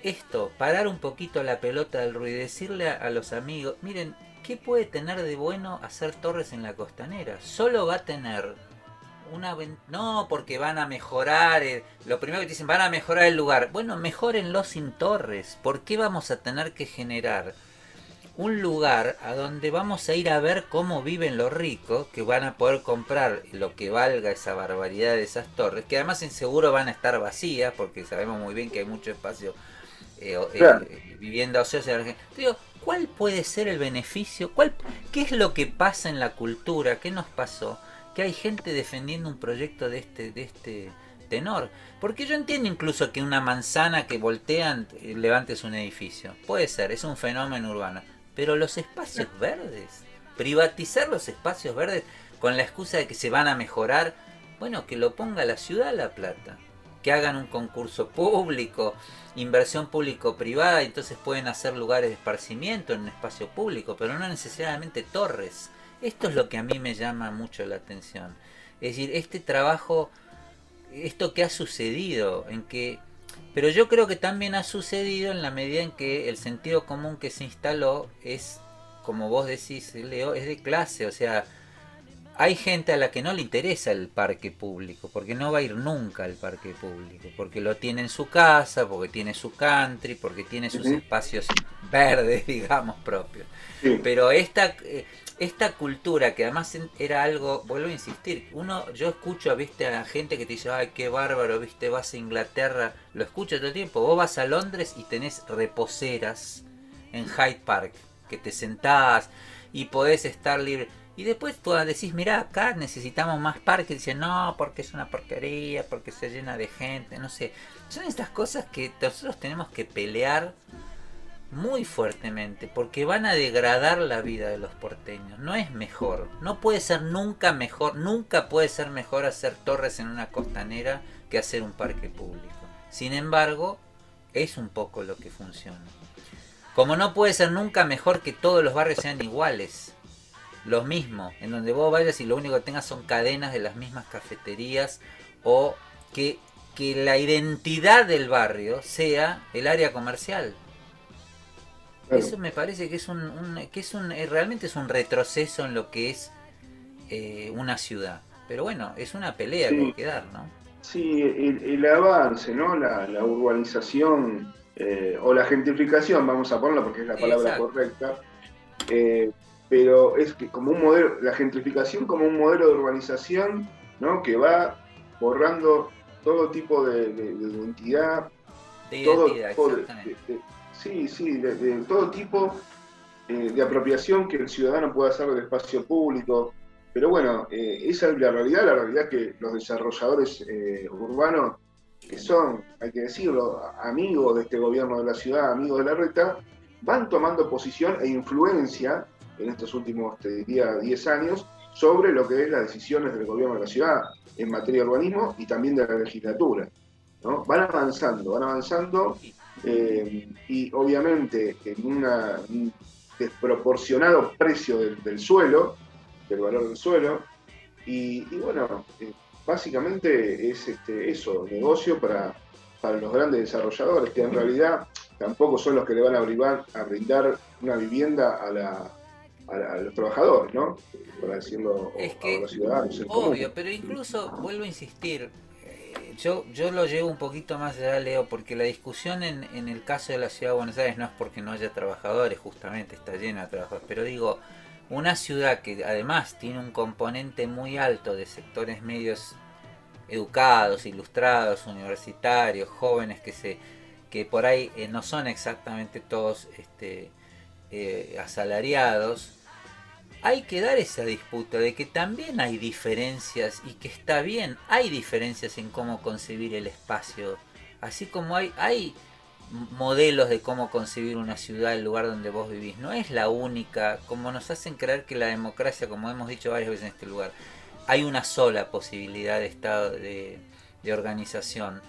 esto, parar un poquito la pelota del ruido y decirle a, los amigos, miren, ¿qué puede tener de bueno hacer torres en la costanera? Solo va a tener una no porque van a mejorar lo primero que dicen van a mejorar el lugar bueno mejórenlo sin torres. ¿por qué vamos a tener que generar un lugar a donde vamos a ir a ver cómo viven los ricos que van a poder comprar lo que valga esa barbaridad de esas torres que además en seguro van a estar vacías porque sabemos muy bien que hay mucho espacio eh, o- eh, Claro. eh, vivienda ociosa en Argentina. Digo, ¿cuál puede ser el beneficio? ¿Cuál, ¿Qué es lo que pasa en la cultura? ¿Qué nos pasó? Que hay gente defendiendo un proyecto de este, de este tenor. Porque yo entiendo incluso que una manzana que voltean eh, levantes un edificio. Puede ser, es un fenómeno urbano. Pero los espacios verdes, privatizar los espacios verdes con la excusa de que se van a mejorar, bueno, que lo ponga la ciudad a la plata. Que hagan un concurso público, inversión público-privada, entonces pueden hacer lugares de esparcimiento en un espacio público, pero no necesariamente torres. Esto es lo que a mí me llama mucho la atención. Es decir, este trabajo, esto que ha sucedido, en que... Pero yo creo que también ha sucedido en la medida en que el sentido común que se instaló es, como vos decís, Leo, es de clase. O sea, hay gente a la que no le interesa el parque público, porque no va a ir nunca al parque público, porque lo tiene en su casa, porque tiene su country, porque tiene sus espacios verdes, digamos, propios. Sí. Pero esta, eh, esta cultura que además era algo, vuelvo a insistir, uno, yo escucho, viste, a gente que te dice, ay, qué bárbaro, viste, vas a Inglaterra, lo escucho todo el tiempo, vos vas a Londres y tenés reposeras en Hyde Park, que te sentás y podés estar libre. Y después tú decís, mira, acá necesitamos más parques. Dicen, no, porque es una porquería, porque se llena de gente, no sé. Son estas cosas que nosotros tenemos que pelear muy fuertemente, porque van a degradar la vida de los porteños. No es mejor, no puede ser nunca mejor, nunca puede ser mejor hacer torres en una costanera que hacer un parque público. Sin embargo, es un poco lo que funciona. Como no puede ser nunca mejor que todos los barrios sean iguales. Lo mismo, en donde vos vayas y lo único que tengas son cadenas de las mismas cafeterías o que, que la identidad del barrio sea el área comercial. Claro. Eso me parece que es un, un- que es un eh, realmente es un retroceso en lo que es eh, una ciudad. Pero bueno, es una pelea Sí. que hay que dar, ¿no? Sí, el, el avance, ¿no? La, la urbanización eh, o la gentrificación, vamos a ponerla porque es la palabra Exacto. correcta. eh, pero es que como un modelo, la gentrificación como un modelo de urbanización, ¿no? Que va borrando todo tipo de, de- de identidad, De todo identidad, tipo de, sí, sí, de, todo tipo eh, de apropiación que el ciudadano pueda hacer del espacio público. Pero bueno, eh, esa es la realidad, la realidad que los desarrolladores eh, urbanos, que son, hay que decirlo, amigos de este gobierno de la ciudad, amigos de la reta, van tomando posición e influencia en estos últimos, te diría, 10 años sobre lo que es las decisiones del gobierno de la ciudad en materia de urbanismo y también de la legislatura. ¿no? Van avanzando, van avanzando eh, y obviamente en una- un desproporcionado precio del, del suelo, del valor del suelo, y, y bueno, eh, básicamente es este, eso, negocio para, para los grandes desarrolladores, que en realidad tampoco son los que le van a brindar, a brindar una vivienda a, la, a, a los trabajadores, ¿no? Para decirlo Es a que, los ciudadanos. Obvio, pero incluso vuelvo a insistir, eh, yo, yo lo llevo un poquito más allá, Leo, porque la discusión en, en el caso de la ciudad de Buenos Aires no es porque no haya trabajadores, justamente está llena de trabajadores, pero digo, una ciudad que además tiene un componente muy alto de sectores medios educados, ilustrados, universitarios, jóvenes que se que por ahí eh, no son exactamente todos este, eh, asalariados, hay que dar esa disputa de que también hay diferencias y que está bien, hay diferencias en cómo concebir el espacio, así como hay, hay modelos de cómo concebir una ciudad, el lugar donde vos vivís, no es la única, como nos hacen creer que la democracia, como hemos dicho varias veces en este lugar, hay una sola posibilidad de estado de, de organización.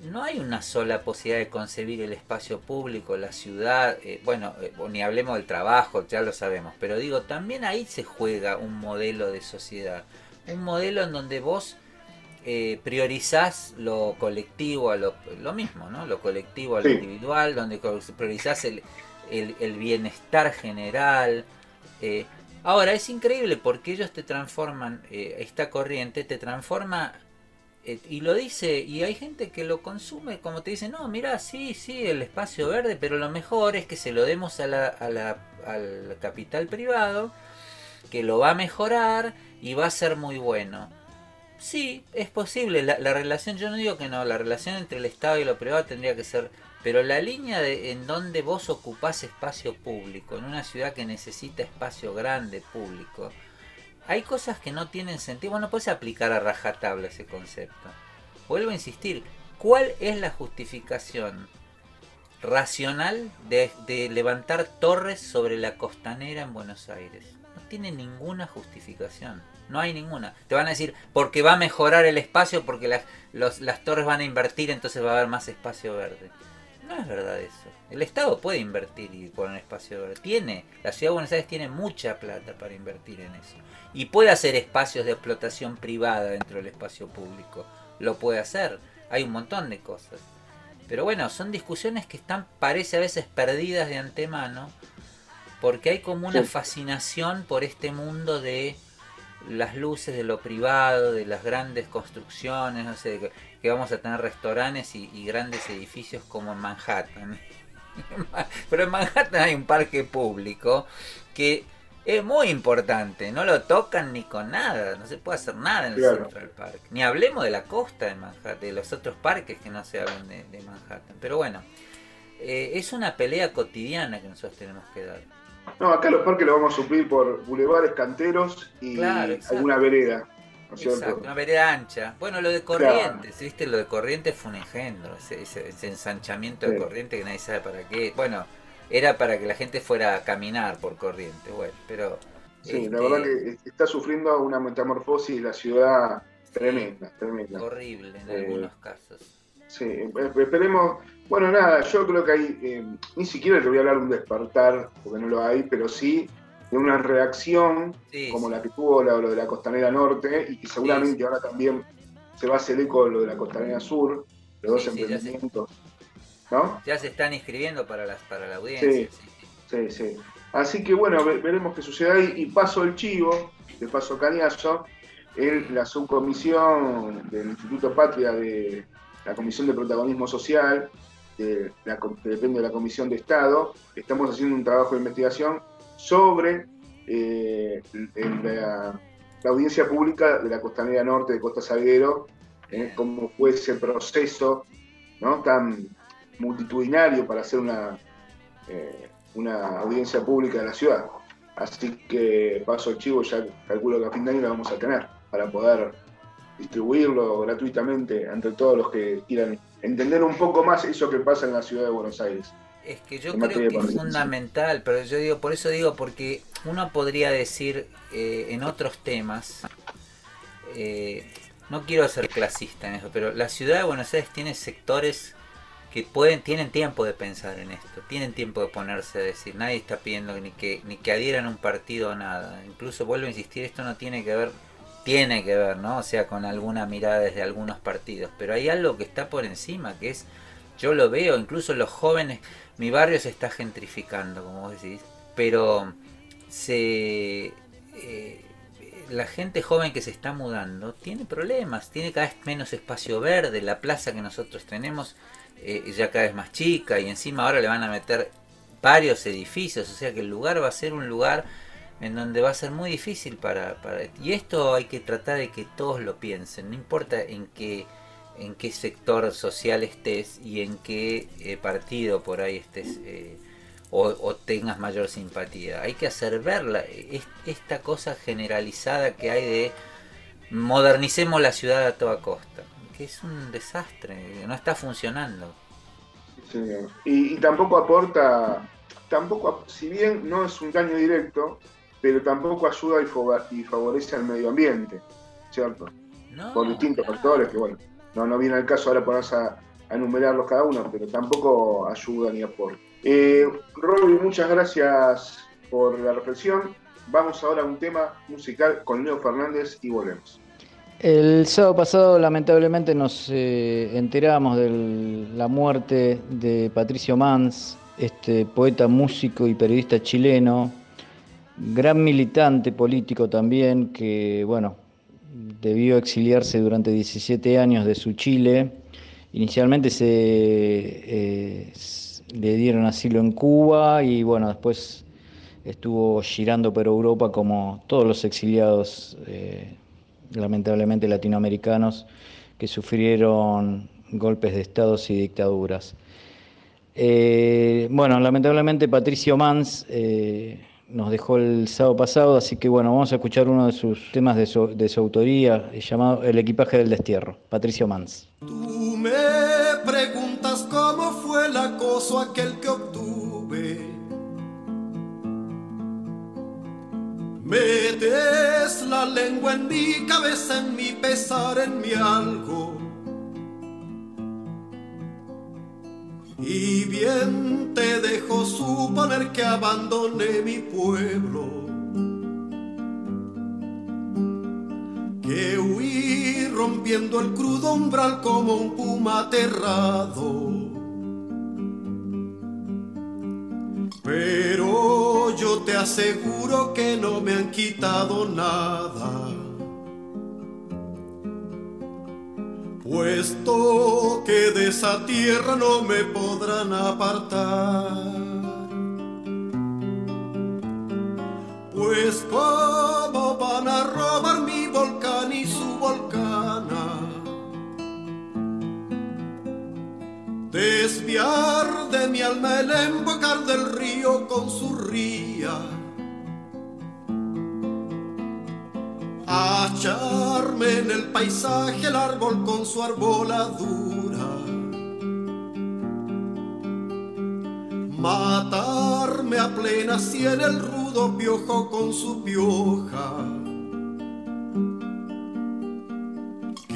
No hay una sola posibilidad de concebir el espacio público, la ciudad, eh, bueno, eh, ni hablemos del trabajo, ya lo sabemos, pero digo, también ahí se juega un modelo de sociedad, un modelo en donde vos eh, priorizás lo colectivo a lo, lo mismo, ¿no? Lo colectivo a lo Sí. individual, donde priorizás el, el- el bienestar general. eh. Ahora, es increíble porque ellos te transforman, eh, esta corriente te transforma y lo dice, y hay gente que lo consume, como te dice, no, mira, sí, sí, el espacio verde, pero lo mejor es que se lo demos a la, a la- al capital privado, que lo va a mejorar y va a ser muy bueno. Sí, es posible, la, la relación, yo no digo que no, la relación entre el Estado y lo privado tendría que ser, pero la línea de, en donde vos ocupás espacio público, en una ciudad que necesita espacio grande público, hay cosas que no tienen sentido. Vos no puedes aplicar a rajatabla ese concepto. Vuelvo a insistir. ¿Cuál es la justificación racional de, de levantar torres sobre la costanera en Buenos Aires? No tiene ninguna justificación. No hay ninguna. Te van a decir, porque va a mejorar el espacio, porque las, los- las torres van a invertir, entonces va a haber más espacio verde. No es verdad eso. El Estado puede invertir y poner espacio verde. Tiene. La ciudad de Buenos Aires tiene mucha plata para invertir en eso. Y puede hacer espacios de explotación privada dentro del espacio público. Lo puede hacer. Hay un montón de cosas. Pero bueno, son discusiones que están, parece a veces, perdidas de antemano. Porque hay como una fascinación por este mundo de las luces de lo privado, de las grandes construcciones, no sé, que, que vamos a tener restaurantes y, y grandes edificios como en Manhattan. Pero en Manhattan hay un parque público que es muy importante, no lo tocan ni con nada, no se puede hacer nada en el Claro. Central Park. Ni hablemos de la costa de Manhattan, de los otros parques que no se hablan de, de Manhattan. Pero bueno, eh, es una pelea cotidiana que nosotros tenemos que dar. No, acá los parques los vamos a suplir por bulevares, canteros y Claro, alguna vereda. Exacto, una vereda ancha. Bueno, lo de Corrientes, ¿viste? Lo de Corrientes fue un engendro, ese, ese- ese ensanchamiento de Sí. Corrientes que nadie sabe para qué. Bueno, era para que la gente fuera a caminar por corriente, bueno, pero... Sí, la este, verdad que está sufriendo una metamorfosis la ciudad tremenda, tremenda. Horrible en Eh, algunos casos. Sí, esperemos. Bueno, nada, yo creo que hay, eh, ni siquiera te voy a hablar de un despertar, porque no lo hay, pero sí de una reacción Sí, como la que tuvo la- lo de la Costanera Norte y que seguramente ahora también se va a hacer eco de lo de la Costanera Sur, los dos Sí, sí, emprendimientos. ¿No? Ya se están inscribiendo para, las, para la audiencia. Sí. sí, sí. Sí, sí. Así que bueno, ve- veremos qué sucede ahí. Y paso el chivo, de paso cañazo, en la subcomisión del Instituto Patria de la Comisión de Protagonismo Social, de la com- que depende de la Comisión de Estado, estamos haciendo un trabajo de investigación sobre eh, el- el- la, la audiencia pública de la Costanera Norte de Costa Salguero, eh, cómo fue ese proceso ¿no? tan multitudinario para hacer una, eh, una audiencia pública de la ciudad. Así que paso el chivo, ya calculo que a fin de año lo vamos a tener para poder distribuirlo gratuitamente entre todos los que quieran entender un poco más eso que pasa en la ciudad de Buenos Aires. Es que yo creo que es fundamental, pero yo digo, por eso digo, porque uno podría decir eh, en otros temas, eh, no quiero ser clasista en eso, pero la ciudad de Buenos Aires tiene sectores que pueden, tienen tiempo de pensar en esto, tienen tiempo de ponerse a decir, nadie está pidiendo ni que, ni que adhieran un partido o nada. Incluso vuelvo a insistir, esto no tiene que ver, tiene que ver, ¿no? O sea, con alguna mirada desde algunos partidos, pero hay algo que está por encima, que es, yo lo veo, incluso los jóvenes, mi barrio se está gentrificando, como vos decís, pero se eh, la gente joven que se está mudando tiene problemas, tiene cada vez menos espacio verde, la plaza que nosotros tenemos eh, ya cada vez más chica y encima ahora le van a meter varios edificios, o sea que el lugar va a ser un lugar en donde va a ser muy difícil para, y esto hay que tratar de que todos lo piensen, no importa en qué en qué sector social estés y en qué eh, partido por ahí estés eh, o, o tengas mayor simpatía. Hay que hacer ver la- es- esta cosa generalizada que hay de modernicemos la ciudad a toda costa, que es un desastre, no está funcionando. Sí, Y, y tampoco aporta, tampoco, si bien no es un daño directo, pero tampoco ayuda y, favorece al medio ambiente, ¿cierto? No, Por distintos factores que, bueno, no, no viene al caso ahora ponerse a, a enumerarlos cada uno, pero tampoco ayuda ni aporta. Eh, Robbie, muchas gracias por la reflexión. Vamos ahora a un tema musical con Leo Fernández y volvemos. El sábado pasado lamentablemente nos eh, enteramos de la muerte de Patricio Mans, este poeta, músico y periodista chileno, gran militante político también, que bueno, debió exiliarse durante 17 años de su Chile. Inicialmente se eh, le dieron asilo en Cuba y bueno, después estuvo girando por Europa como todos los exiliados, eh, lamentablemente latinoamericanos, que sufrieron golpes de estados y dictaduras. Eh, bueno, lamentablemente Patricio Mans eh, nos dejó el sábado pasado, así que bueno, vamos a escuchar uno de sus temas de su, de su autoría, llamado El equipaje del destierro, Patricio Mans. Tú me preguntas cómo fue el acoso aquel que obtuve. Metes la lengua en mi cabeza, en mi pesar, en mi algo. Y bien te dejo suponer que abandoné mi pueblo. que huí rompiendo el crudo umbral como un puma aterrado. Pero yo te aseguro que no me han quitado nada. Puesto que de esa tierra no me podrán apartar. Pues cómo van a robar mi volcán y su volcana. Desviar de mi alma el embocar del río con su ría. Acharme en el paisaje el árbol con su arboladura. Matarme a plena si en el rudo piojo con su pioja.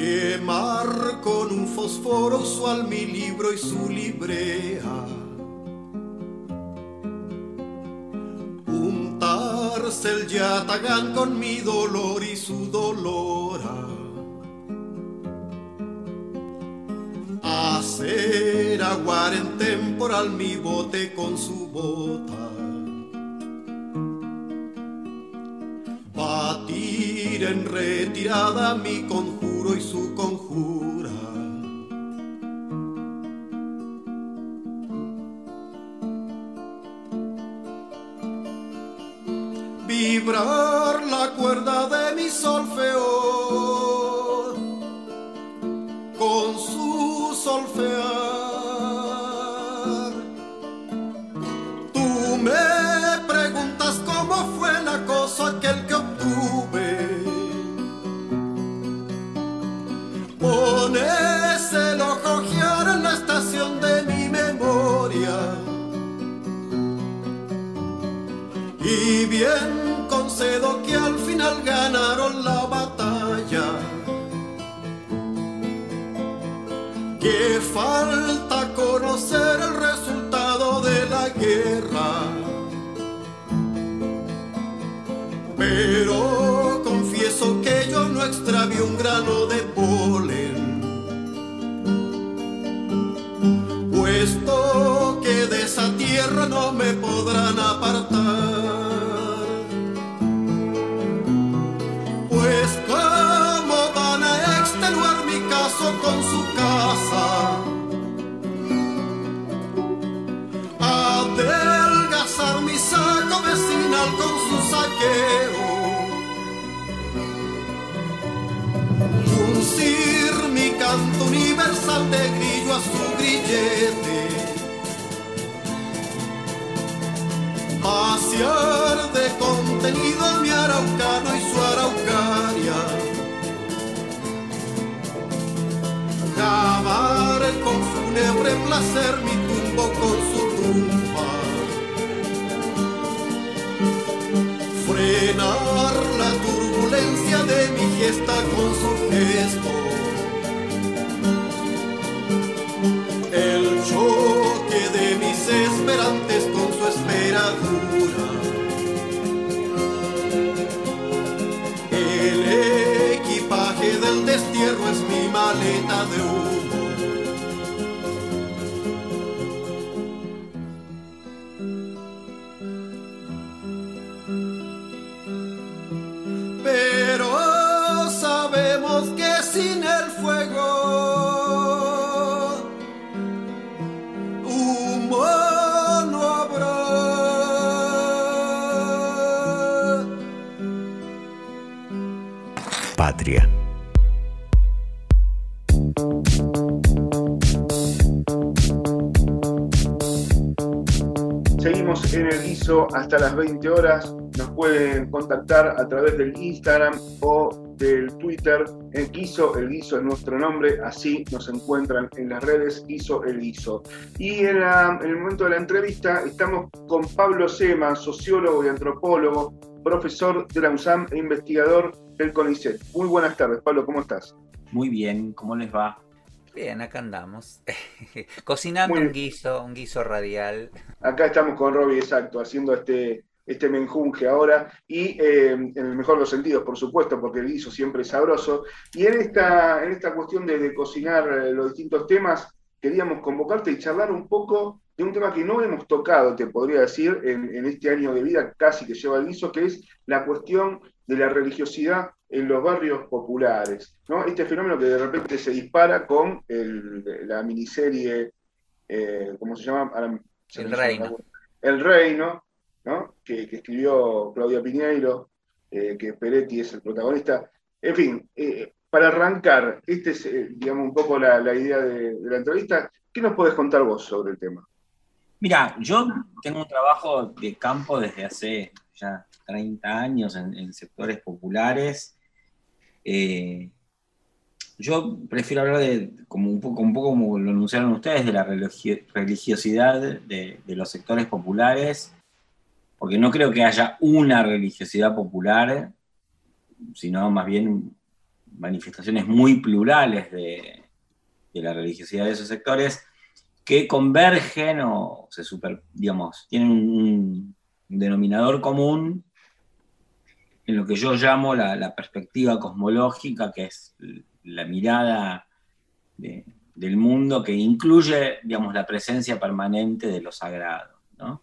Quemar con un fósforo usual mi libro y su librea. Untarse el yatagán con mi dolor y su dolora. Hacer aguar en temporal mi bote con su bota. Batir en retirada mi conjuro y su conjura. Vibrar la cuerda de mi solfeo con su solfear. De grillo a su grillete. Vaciar de contenido mi araucano y su araucaria. Cavar con fúnebre placer mi tumbo con su tumba. Frenar la turbulencia de mi gesta con su gesto. El equipaje del destierro es mi maleta de hasta las 20 horas. Nos pueden contactar a través del Instagram o del Twitter. El guiso, el guiso es nuestro nombre, así nos encuentran en las redes guiso el guiso. Y en, en el momento de la entrevista estamos con Pablo Sema, sociólogo y antropólogo, profesor de la USAM e investigador del CONICET. Muy buenas tardes, Pablo, ¿cómo estás? Muy bien, ¿cómo les va? Bien, acá andamos. Cocinando un guiso, un guiso radial. Acá estamos con Robbie, exacto, haciendo este, este menjunje ahora, y eh, en el mejor de los sentidos, por supuesto, porque el guiso siempre es sabroso. Y en esta, en esta cuestión de, de cocinar eh, los distintos temas, queríamos convocarte y charlar un poco de un tema que no hemos tocado, te podría decir, en, en este año de vida casi que lleva el guiso, que es la cuestión de la religiosidad en los barrios populares. ¿no? Este fenómeno que de repente se dispara con el- la miniserie, eh, ¿cómo se llama? Ahora se El Reino. El Reino, ¿no? que, que escribió Claudia Piñeiro, eh, que Peretti es el protagonista. En fin, eh, para arrancar, esta es, digamos, un poco la, la idea de, de la entrevista. ¿Qué nos podés contar vos sobre el tema? Mira, yo tengo un trabajo de campo desde hace ya 30 años en, sectores populares. Eh, yo prefiero hablar de, como un poco, como lo anunciaron ustedes, de la religi- religiosidad de, los sectores populares, porque no creo que haya una religiosidad popular, sino más bien manifestaciones muy plurales de, la religiosidad de esos sectores que convergen o se super, digamos, tienen un denominador común en lo que yo llamo la, perspectiva cosmológica, que es la mirada de- del mundo que incluye, digamos, la presencia permanente de lo sagrado, ¿no?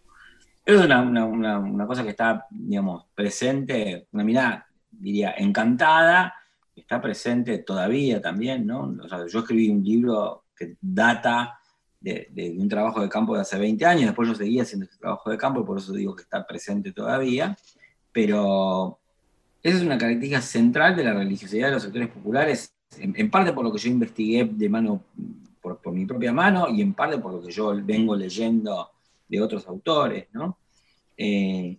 Es una, una- una- cosa que está, digamos, presente, una mirada, diría, encantada, está presente todavía también, ¿no? Yo escribí un libro que data de, de un trabajo de campo de hace 20 años, después yo seguía haciendo este trabajo de campo y por eso digo que está presente todavía, pero esa es una característica central de la religiosidad de los sectores populares, en, en parte por lo que yo investigué de mano, por, por mi propia mano, y en parte por lo que yo vengo leyendo de otros autores, ¿no? Eh,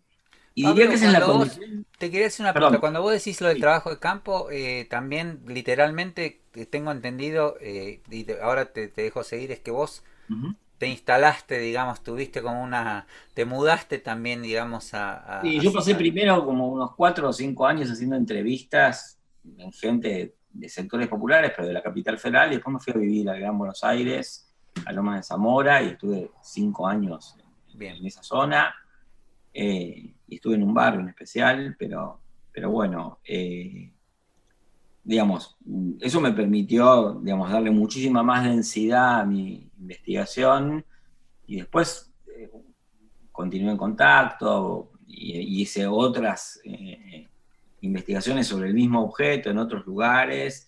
y Pablo, diría que esa es la vos- condición. Te quería hacer una Perdón. pregunta. Cuando vos decís lo del trabajo de campo, eh, también literalmente eh, tengo entendido, eh, y te- ahora te, te dejo seguir, es que vos. Te instalaste, digamos, tuviste como una... Te mudaste también, digamos, a... a- Sí, a- yo pasé a- primero como unos cuatro o cinco años haciendo entrevistas en gente de sectores populares, pero de la capital federal, y después me fui a vivir al Gran Buenos Aires, a Lomas de Zamora, y estuve cinco años Bien. en esa zona, eh, y estuve en un barrio en especial, pero, pero bueno, eh, digamos, eso me permitió, digamos, darle muchísima más densidad a mi investigación, y después eh, continué en contacto y, hice otras eh, investigaciones sobre el mismo objeto en otros lugares.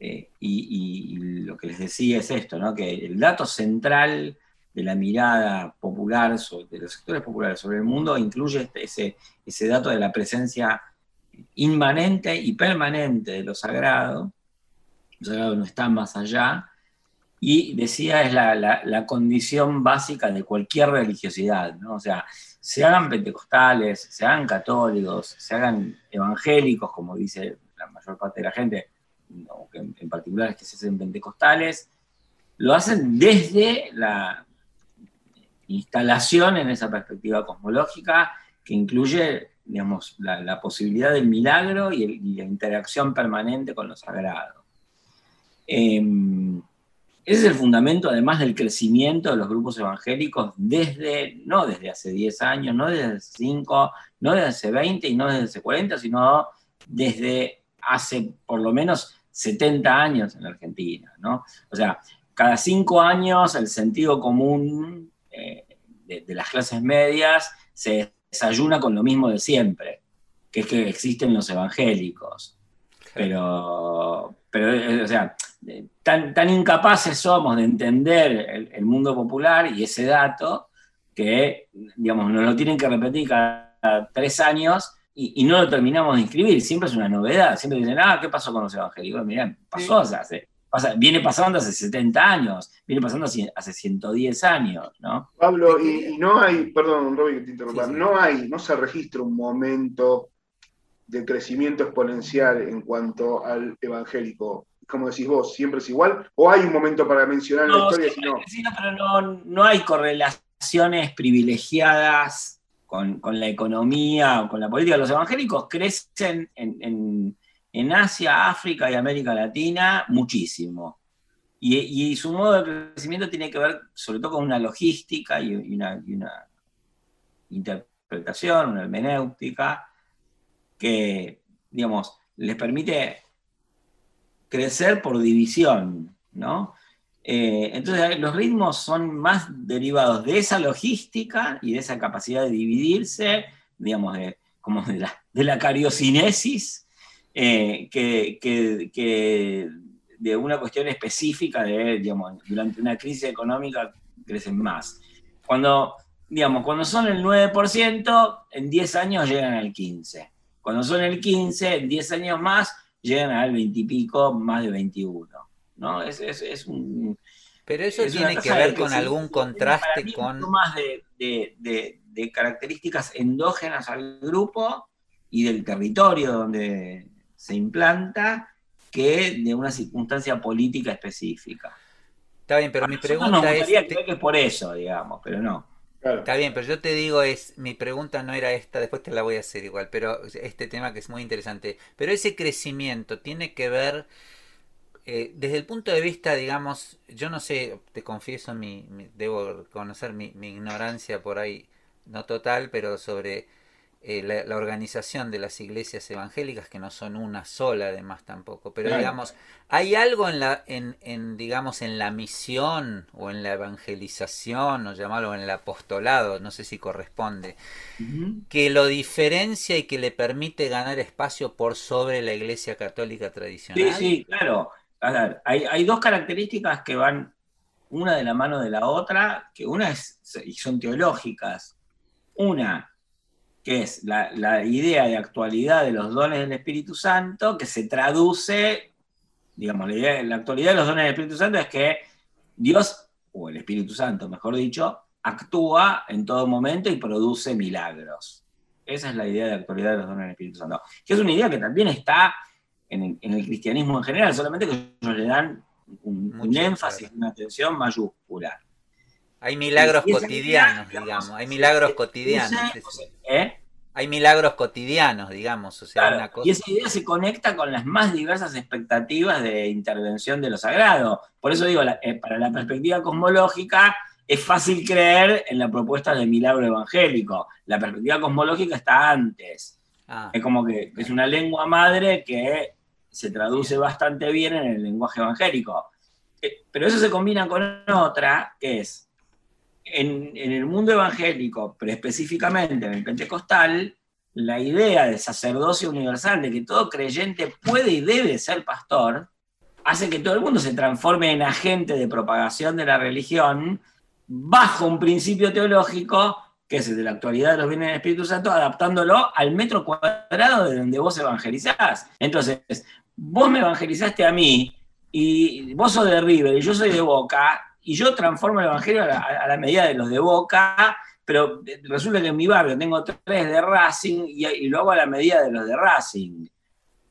eh, y, y lo que les decía es esto, ¿no? que el dato central de la mirada popular, sobre- de los sectores populares sobre el mundo, incluye este- ese, ese dato de la presencia inmanente y permanente de lo sagrado. Lo sagrado no está más allá, y decía es la, la- condición básica de cualquier religiosidad, ¿no? O sea, se hagan pentecostales, se hagan católicos, se hagan evangélicos, como dice la mayor parte de la gente, o que en, particular es que se hacen pentecostales, lo hacen desde la instalación en esa perspectiva cosmológica que incluye, digamos, la, posibilidad del milagro y la interacción permanente con lo sagrado. Em, ese es el fundamento, además del crecimiento de los grupos evangélicos desde, no desde hace 10 años, no desde hace 5, no desde hace 20 y no desde hace 40, sino desde hace por lo menos 70 años en la Argentina, ¿no? O sea, cada 5 años el sentido común eh, de, de las clases medias se desayuna con lo mismo de siempre, que es que existen los evangélicos. Pero, pero eh, o sea, tan, tan incapaces somos de entender el, el mundo popular y ese dato que, digamos, nos lo tienen que repetir cada tres años y, y no lo terminamos de inscribir. Siempre es una novedad. Siempre dicen, ah, ¿qué pasó con los evangélicos? Mirá, pasó hace- pasa- viene pasando hace 70 años, viene pasando hace, hace 110 años, ¿no? Pablo, y, y no hay, perdón, Robbie, que te interrumpa, Sí, sí. no hay, no se registra un momento de crecimiento exponencial en cuanto al evangélico. Como decís vos, siempre es igual, o hay un momento para mencionar en la No, historia, sí, si no. sí, no, pero no, no hay correlaciones privilegiadas con, con la economía o con la política. Los evangélicos crecen en, en- en Asia, África y América Latina muchísimo. Y, y su modo de crecimiento tiene que ver sobre todo con una logística y, y una, y una interpretación, una hermenéutica, que, digamos, les permite crecer por división, ¿no? Eh, entonces los ritmos son más derivados de esa logística y de esa capacidad de dividirse, digamos, de, como de la, cariocinesis, eh, que de una cuestión específica de, digamos, durante una crisis económica crecen más. Cuando, digamos, cuando son el 9%, en 10 años llegan al 15%. Cuando son el 15%, en 10 años más, llegan al 20 y pico, más de 21. ¿no? Es, es- es un, Pero eso es tiene que ver con algún contraste con... más de, de- de- de características endógenas al grupo y del territorio donde se implanta que de una circunstancia política específica. Está bien, pero mi Nosotros nos pregunta es... gustaría creer que es por eso, digamos, pero no. Está bien, pero yo te digo es, mi pregunta no era esta, después te la voy a hacer igual, pero este tema que es muy interesante. Pero ese crecimiento tiene que ver, eh, desde el punto de vista, digamos, yo no sé, te confieso, mi, mi- debo reconocer mi, mi ignorancia por ahí, no total, pero sobre eh, la, la organización de las iglesias evangélicas, que no son una sola además tampoco, pero Claro. digamos, ¿hay algo en la, en, en, digamos, en la misión o en la evangelización, o llamarlo en el apostolado, no sé si corresponde, que lo diferencia y que le permite ganar espacio por sobre la iglesia católica tradicional? Sí, sí, claro. A ver, hay, hay dos características que van una de la mano de la otra, que una es, y son teológicas. Una, que es la, la idea de actualidad de los dones del Espíritu Santo, que se traduce, digamos, la, idea, la actualidad de los dones del Espíritu Santo es que Dios, o el Espíritu Santo, mejor dicho, actúa en todo momento y produce milagros. Esa es la idea de actualidad de los dones del Espíritu Santo. Que es una idea que también está en el, en el cristianismo en general, solamente que ellos le dan un, un énfasis, una atención mayúscula. Hay milagros cotidianos, digamos, hay milagros cotidianos. ¿eh? Hay milagros cotidianos, digamos, o sea, Claro, una cosa... Y esa idea se conecta con las más diversas expectativas de intervención de lo sagrado. Por eso digo, la- eh, para la perspectiva cosmológica es fácil creer en la propuesta del milagro evangélico. La perspectiva cosmológica está antes. Ah, Es como que es una lengua madre que se traduce bastante bien en el lenguaje evangélico. Eh, Pero eso se combina con otra, que es, en, en el mundo evangélico, pero específicamente en el pentecostal, la idea de sacerdocio universal, de que todo creyente puede y debe ser pastor, hace que todo el mundo se transforme en agente de propagación de la religión bajo un principio teológico que es el de la actualidad de los bienes del Espíritu Santo, adaptándolo al metro cuadrado de donde vos evangelizás. Entonces, vos me evangelizaste a mí, y vos sos de River, y yo soy de Boca, y yo transformo el evangelio a la, a la medida de los de Boca, pero resulta que en mi barrio tengo tres de Racing, y, y lo hago a la medida de los de Racing.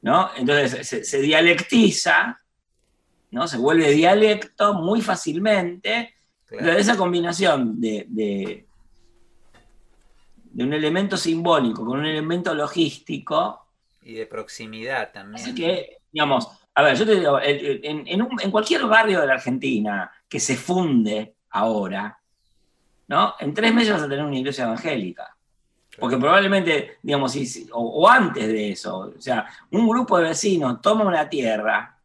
¿no? Entonces se, se dialectiza, ¿no? se vuelve dialecto muy fácilmente. claro. Entonces, esa combinación de, de, de un elemento simbólico con un elemento logístico Y de proximidad Así también. que, digamos, a ver, yo te digo, en, en- en un- en cualquier barrio de la Argentina que se funde ahora, ¿no? En tres meses vas a tener una iglesia evangélica. Porque probablemente, digamos, o, o antes de eso, o sea, un grupo de vecinos toma una tierra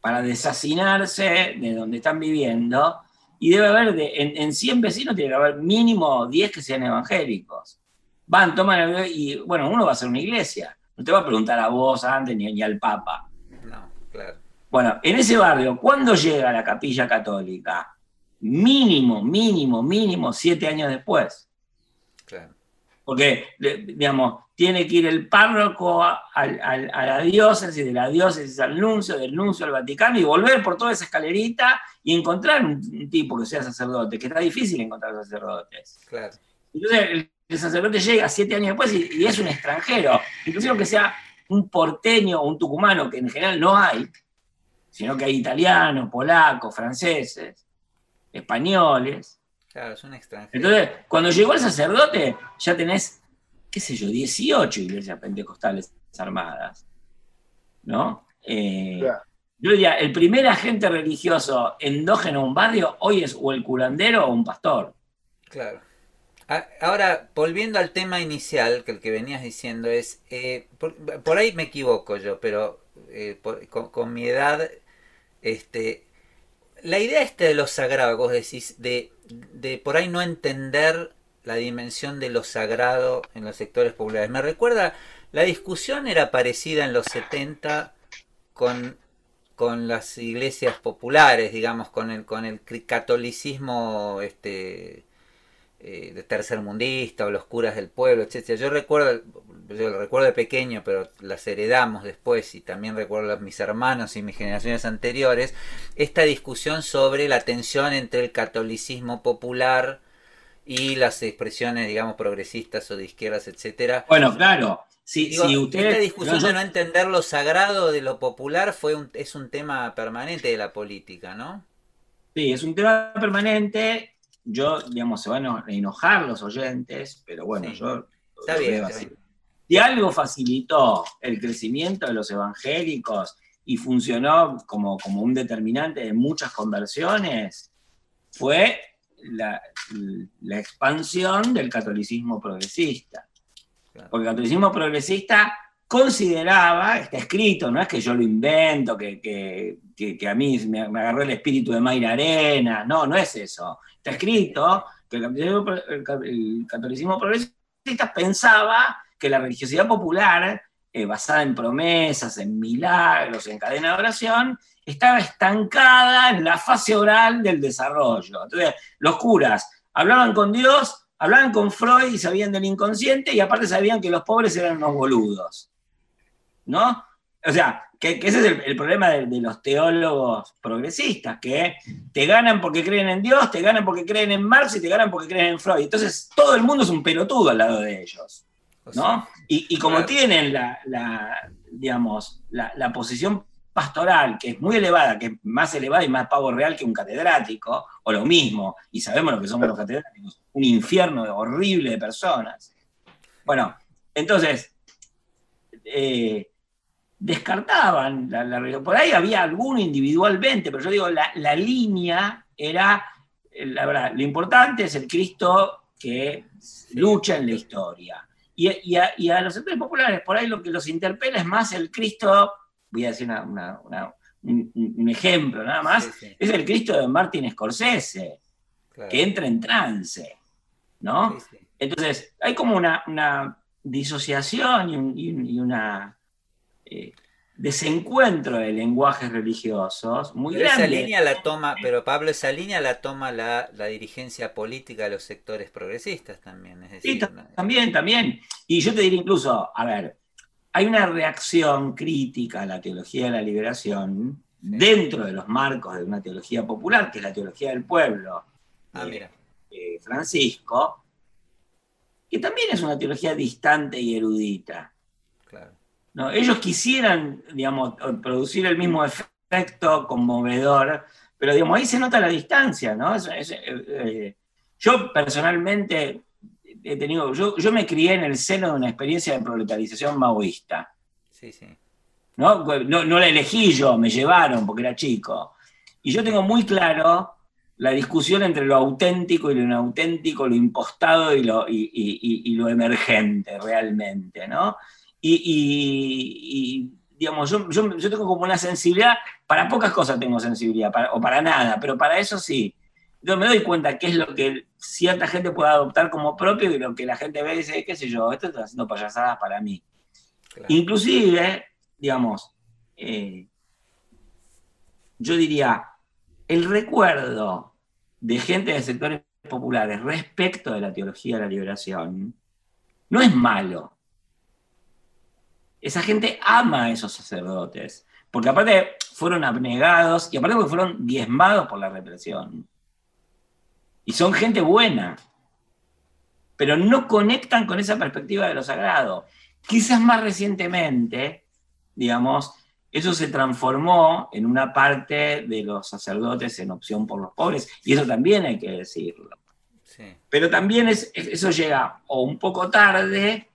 para desacinarse de donde están viviendo, y debe haber, de, en, en 100 vecinos tiene que haber mínimo 10 que sean evangélicos. Van, toman, el- y bueno, uno va a ser una iglesia. No te va a preguntar a vos antes ni, ni al Papa. No, claro. Bueno, en ese barrio, ¿cuándo llega la capilla católica? Mínimo, mínimo, mínimo, siete años después. Claro. Porque, digamos, tiene que ir el párroco a, la diócesis, de la diócesis al nuncio, del nuncio al Vaticano y volver por toda esa escalerita y encontrar un, tipo que sea sacerdote, que está difícil encontrar sacerdotes. Claro. Entonces el, el sacerdote llega siete años después y, y es un extranjero, inclusive aunque sea un porteño o un tucumano, que en general no hay, sino que hay italianos, polacos, franceses, españoles. Claro, es un extranjero. Entonces, cuando llegó el sacerdote, ya tenés, qué sé yo, 18 iglesias pentecostales armadas. ¿No? Eh, Claro. Yo diría, el primer agente religioso endógeno en un barrio hoy es o el curandero o un pastor. Claro. A- Ahora, volviendo al tema inicial, que el que venías diciendo es, eh, por, por ahí me equivoco yo, pero eh, por- con, con mi edad, este, la idea esta de lo sagrado, vos decís, de, de por ahí no entender la dimensión de lo sagrado en los sectores populares, me recuerda, la discusión era parecida en los 70 con, con las iglesias populares, digamos, con el, con el catolicismo, este, eh, tercermundista o los curas del pueblo, etcétera. Yo recuerdo, yo lo recuerdo de pequeño, pero las heredamos después y también recuerdo a mis hermanos y mis generaciones anteriores, esta discusión sobre la tensión entre el catolicismo popular y las expresiones, digamos, progresistas o de izquierdas, etcétera. Bueno, claro. Si, Digo, si ustedes. esta discusión no, yo- de no entender lo sagrado de lo popular fue un, es un tema permanente de la política, ¿no? Sí, es un tema permanente. Yo, digamos, se van a enojar los oyentes, pero bueno, Sí. yo Está lo bien, Si algo facilitó el crecimiento de los evangélicos y funcionó como, como un determinante de muchas conversiones, fue la, la expansión del catolicismo progresista. Porque el catolicismo progresista consideraba, está escrito, no es que yo lo invento, que, que- que- que a mí me, me agarró el espíritu de Mayra Arena, no, no es eso. Está escrito que el catolicismo, el catolicismo progresista pensaba que la religiosidad popular, eh, basada en promesas, en milagros, en cadena de oración, estaba estancada en la fase oral del desarrollo. Entonces, los curas hablaban con Dios, hablaban con Freud y sabían del inconsciente y aparte sabían que los pobres eran unos boludos. ¿No? O sea, que, ese es el, el problema de, de los teólogos progresistas, que te ganan porque creen en Dios, te ganan porque creen en Marx y te ganan porque creen en Freud. Entonces, todo el mundo es un pelotudo al lado de ellos. O sea, ¿no? Y, y como Claro. tienen la, la, digamos, la, la posición pastoral, que es muy elevada, que es más elevada y más pavo real que un catedrático, o lo mismo, y sabemos lo que somos los catedráticos, un infierno horrible de personas. Bueno, entonces, eh, descartaban la, la religión. Por ahí había alguno individualmente, pero yo digo, la, la línea era, eh, la verdad, lo importante es el Cristo que lucha en la historia. Y, y a, y a los sectores populares, por ahí lo que los interpela es más el Cristo, voy a decir una- una- una- un, un ejemplo nada más, sí, sí, es el Cristo de Martin Scorsese, claro. que entra en trance, ¿no? Sí. Entonces, hay como una, disociación un- y una eh, desencuentro de lenguajes religiosos muy Pero esa grande. línea la toma, pero Pablo, esa línea la toma la, la dirigencia política de los sectores progresistas también, es Sí, decir, ¿no? también, también. Y yo te diría incluso, a ver, hay una reacción crítica a la teología de la liberación dentro de los marcos de una teología popular, que es la teología del pueblo, Ah, de- mira, de Francisco, que también es una teología distante y erudita. ¿No? Ellos quisieran, digamos, producir el mismo efecto conmovedor, pero digamos, ahí se nota la distancia, ¿no? Es- es, eh, eh, yo personalmente he tenido, yo, yo me crié en el seno de una experiencia de proletarización maoísta, Sí, sí. ¿no? No, no la elegí yo, me llevaron porque era chico. Y yo tengo muy claro la discusión entre lo auténtico y lo inauténtico, lo impostado y lo, y- y- y lo emergente realmente, ¿no? Y, y- y, digamos, yo, yo- yo tengo como una sensibilidad, para pocas cosas tengo sensibilidad, para- o para nada, pero para eso sí. Yo me doy cuenta qué es lo que cierta gente puede adoptar como propio y lo que la gente ve y dice, qué sé yo, esto está haciendo payasadas para mí. claro. Inclusive, digamos, eh, yo diría, el recuerdo de gente de sectores populares respecto de la teología de la liberación no es malo. Esa gente ama a esos sacerdotes, porque aparte fueron abnegados y aparte porque fueron diezmados por la represión. Y son gente buena, pero no conectan con esa perspectiva de lo sagrado. Quizás más recientemente, digamos, eso se transformó en una parte de los sacerdotes en opción por los pobres, y eso también hay que decirlo. Sí. Pero también es- eso llega o un poco tarde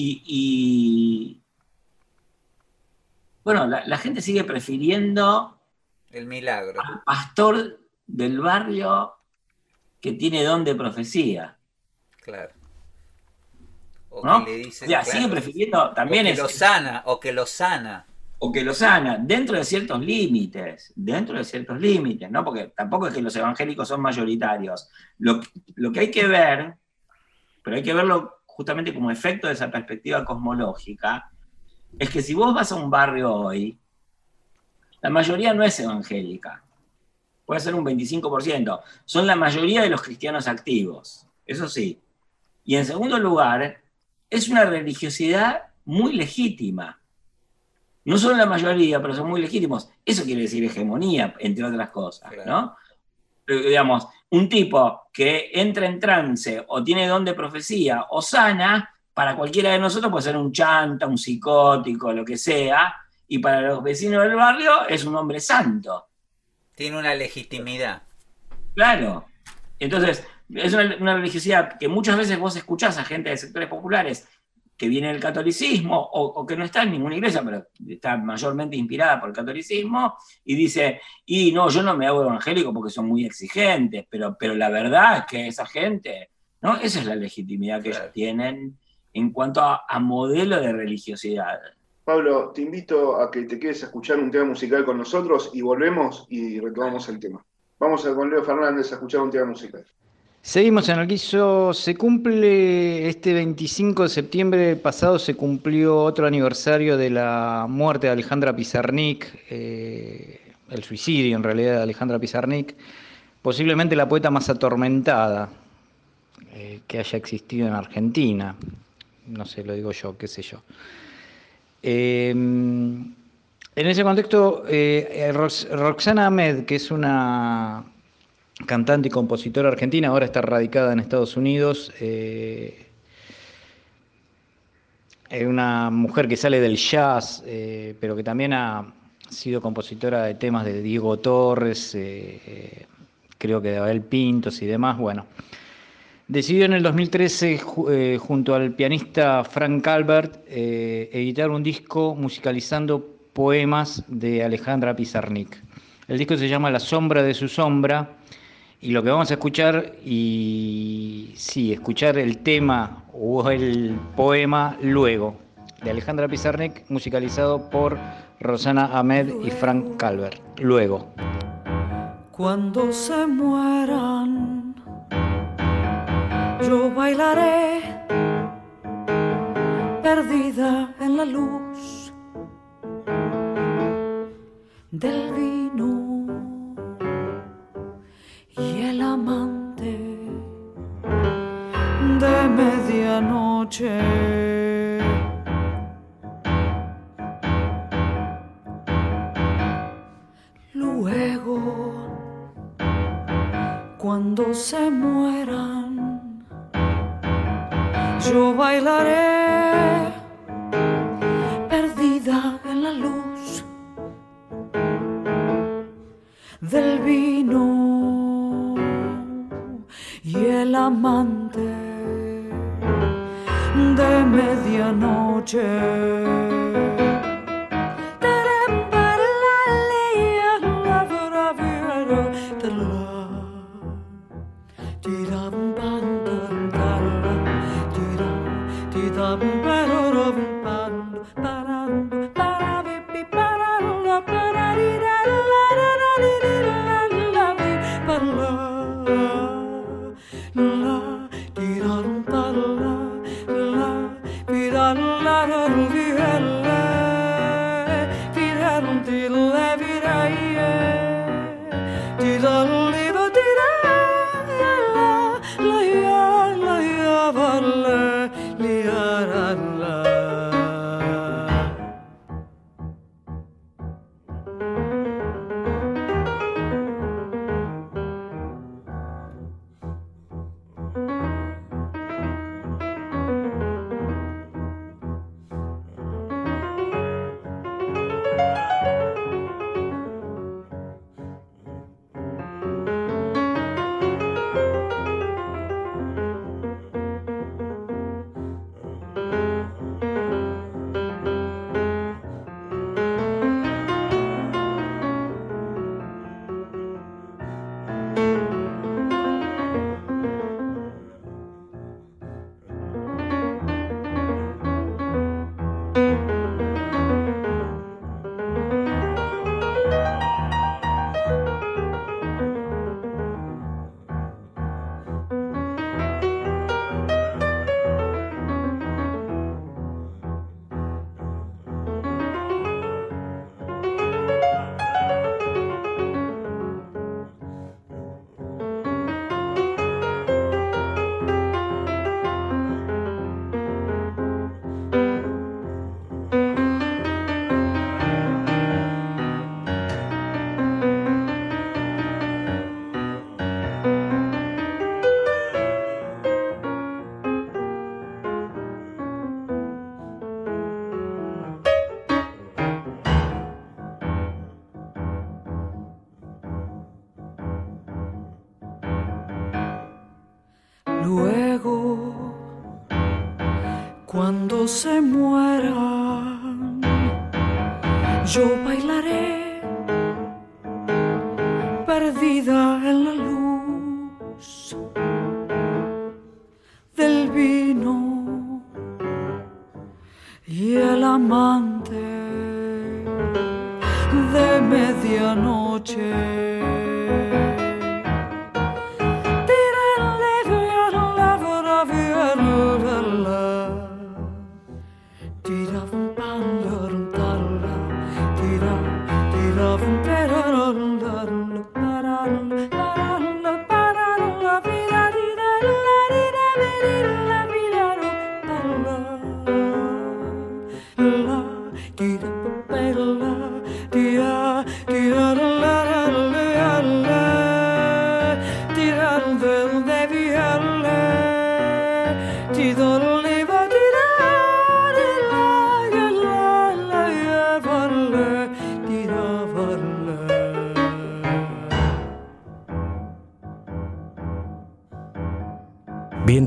y, y- bueno, la, la gente sigue prefiriendo El milagro. al pastor del barrio que tiene don de profecía. Claro. O ¿no? que le dice, o sea, claro, sigue prefiriendo también o que es- lo sana, o que lo sana. o que lo sana, dentro de ciertos límites, dentro de ciertos límites, ¿no? Porque tampoco es que los evangélicos son mayoritarios. Lo, lo que hay que ver, pero hay que verlo justamente como efecto de esa perspectiva cosmológica, es que si vos vas a un barrio hoy, la mayoría no es evangélica. Puede ser un 25%. Son la mayoría de los cristianos activos, eso sí. Y en segundo lugar, es una religiosidad muy legítima. No son la mayoría, pero son muy legítimos. Eso quiere decir hegemonía, entre otras cosas. ¿no? Eh, digamos, un tipo que entra en trance o tiene don de profecía o sana, para cualquiera de nosotros puede ser un chanta, un psicótico, lo que sea, y para los vecinos del barrio es un hombre santo. Tiene una legitimidad. Claro. Entonces, es una, una religiosidad que muchas veces vos escuchás a gente de sectores populares que viene del catolicismo o, o que no está en ninguna iglesia, pero está mayormente inspirada por el catolicismo, y dice, y no, yo no me hago evangélico porque son muy exigentes, pero, pero la verdad es que esa gente, ¿no? Esa es la legitimidad que ellos tienen en cuanto a, a modelo de religiosidad. Pablo, te invito a que te quedes a escuchar un tema musical con nosotros y volvemos y retomamos el tema. Vamos a con Leo Fernández a escuchar un tema musical. Seguimos en el guiso. Se cumple este 25 de septiembre pasado, se cumplió otro aniversario de la muerte de Alejandra Pizarnik, eh, el suicidio en realidad de Alejandra Pizarnik, posiblemente la poeta más atormentada eh, que haya existido en Argentina. No sé, lo digo yo, qué sé yo. Eh, en ese contexto, eh, Rox- Roxana Ahmed, que es una cantante y compositora argentina, ahora está radicada en Estados Unidos. eh, es una mujer que sale del jazz, eh, pero que también ha sido compositora de temas de Diego Torres, eh, eh, creo que de Abel Pintos y demás. Bueno, decidió en el 2013, ju- eh, junto al pianista Frank Calvert, eh, editar un disco musicalizando poemas de Alejandra Pizarnik. El disco se llama La sombra de su sombra. Y lo que vamos a escuchar, y sí, escuchar el tema o el poema luego, de Alejandra Pizarnik, musicalizado por Rosana Ahmed y Frank Calvert. Luego. Cuando se mueran, yo bailaré perdida en la luz del vino y el amante de medianoche. Luego, cuando se mueran, yo bailaré perdida en la luz del vino y el amante de medianoche. Se mueran,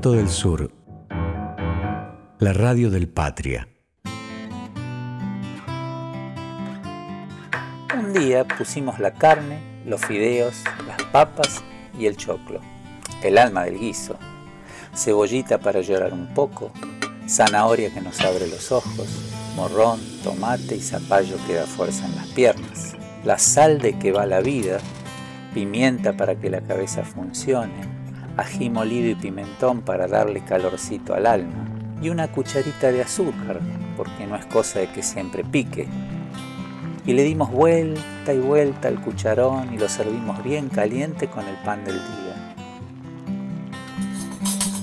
Del Sur, la radio del Patria. Un día pusimos la carne, los fideos, las papas y el choclo, el alma del guiso, cebollita para llorar un poco, zanahoria que nos abre los ojos, morrón, tomate y zapallo que da fuerza en las piernas, la sal de que va la vida, pimienta para que la cabeza funcione, ají molido y pimentón para darle calorcito al alma, y una cucharita de azúcar, porque no es cosa de que siempre pique. Y le dimos vuelta y vuelta al cucharón y lo servimos bien caliente con el pan del día.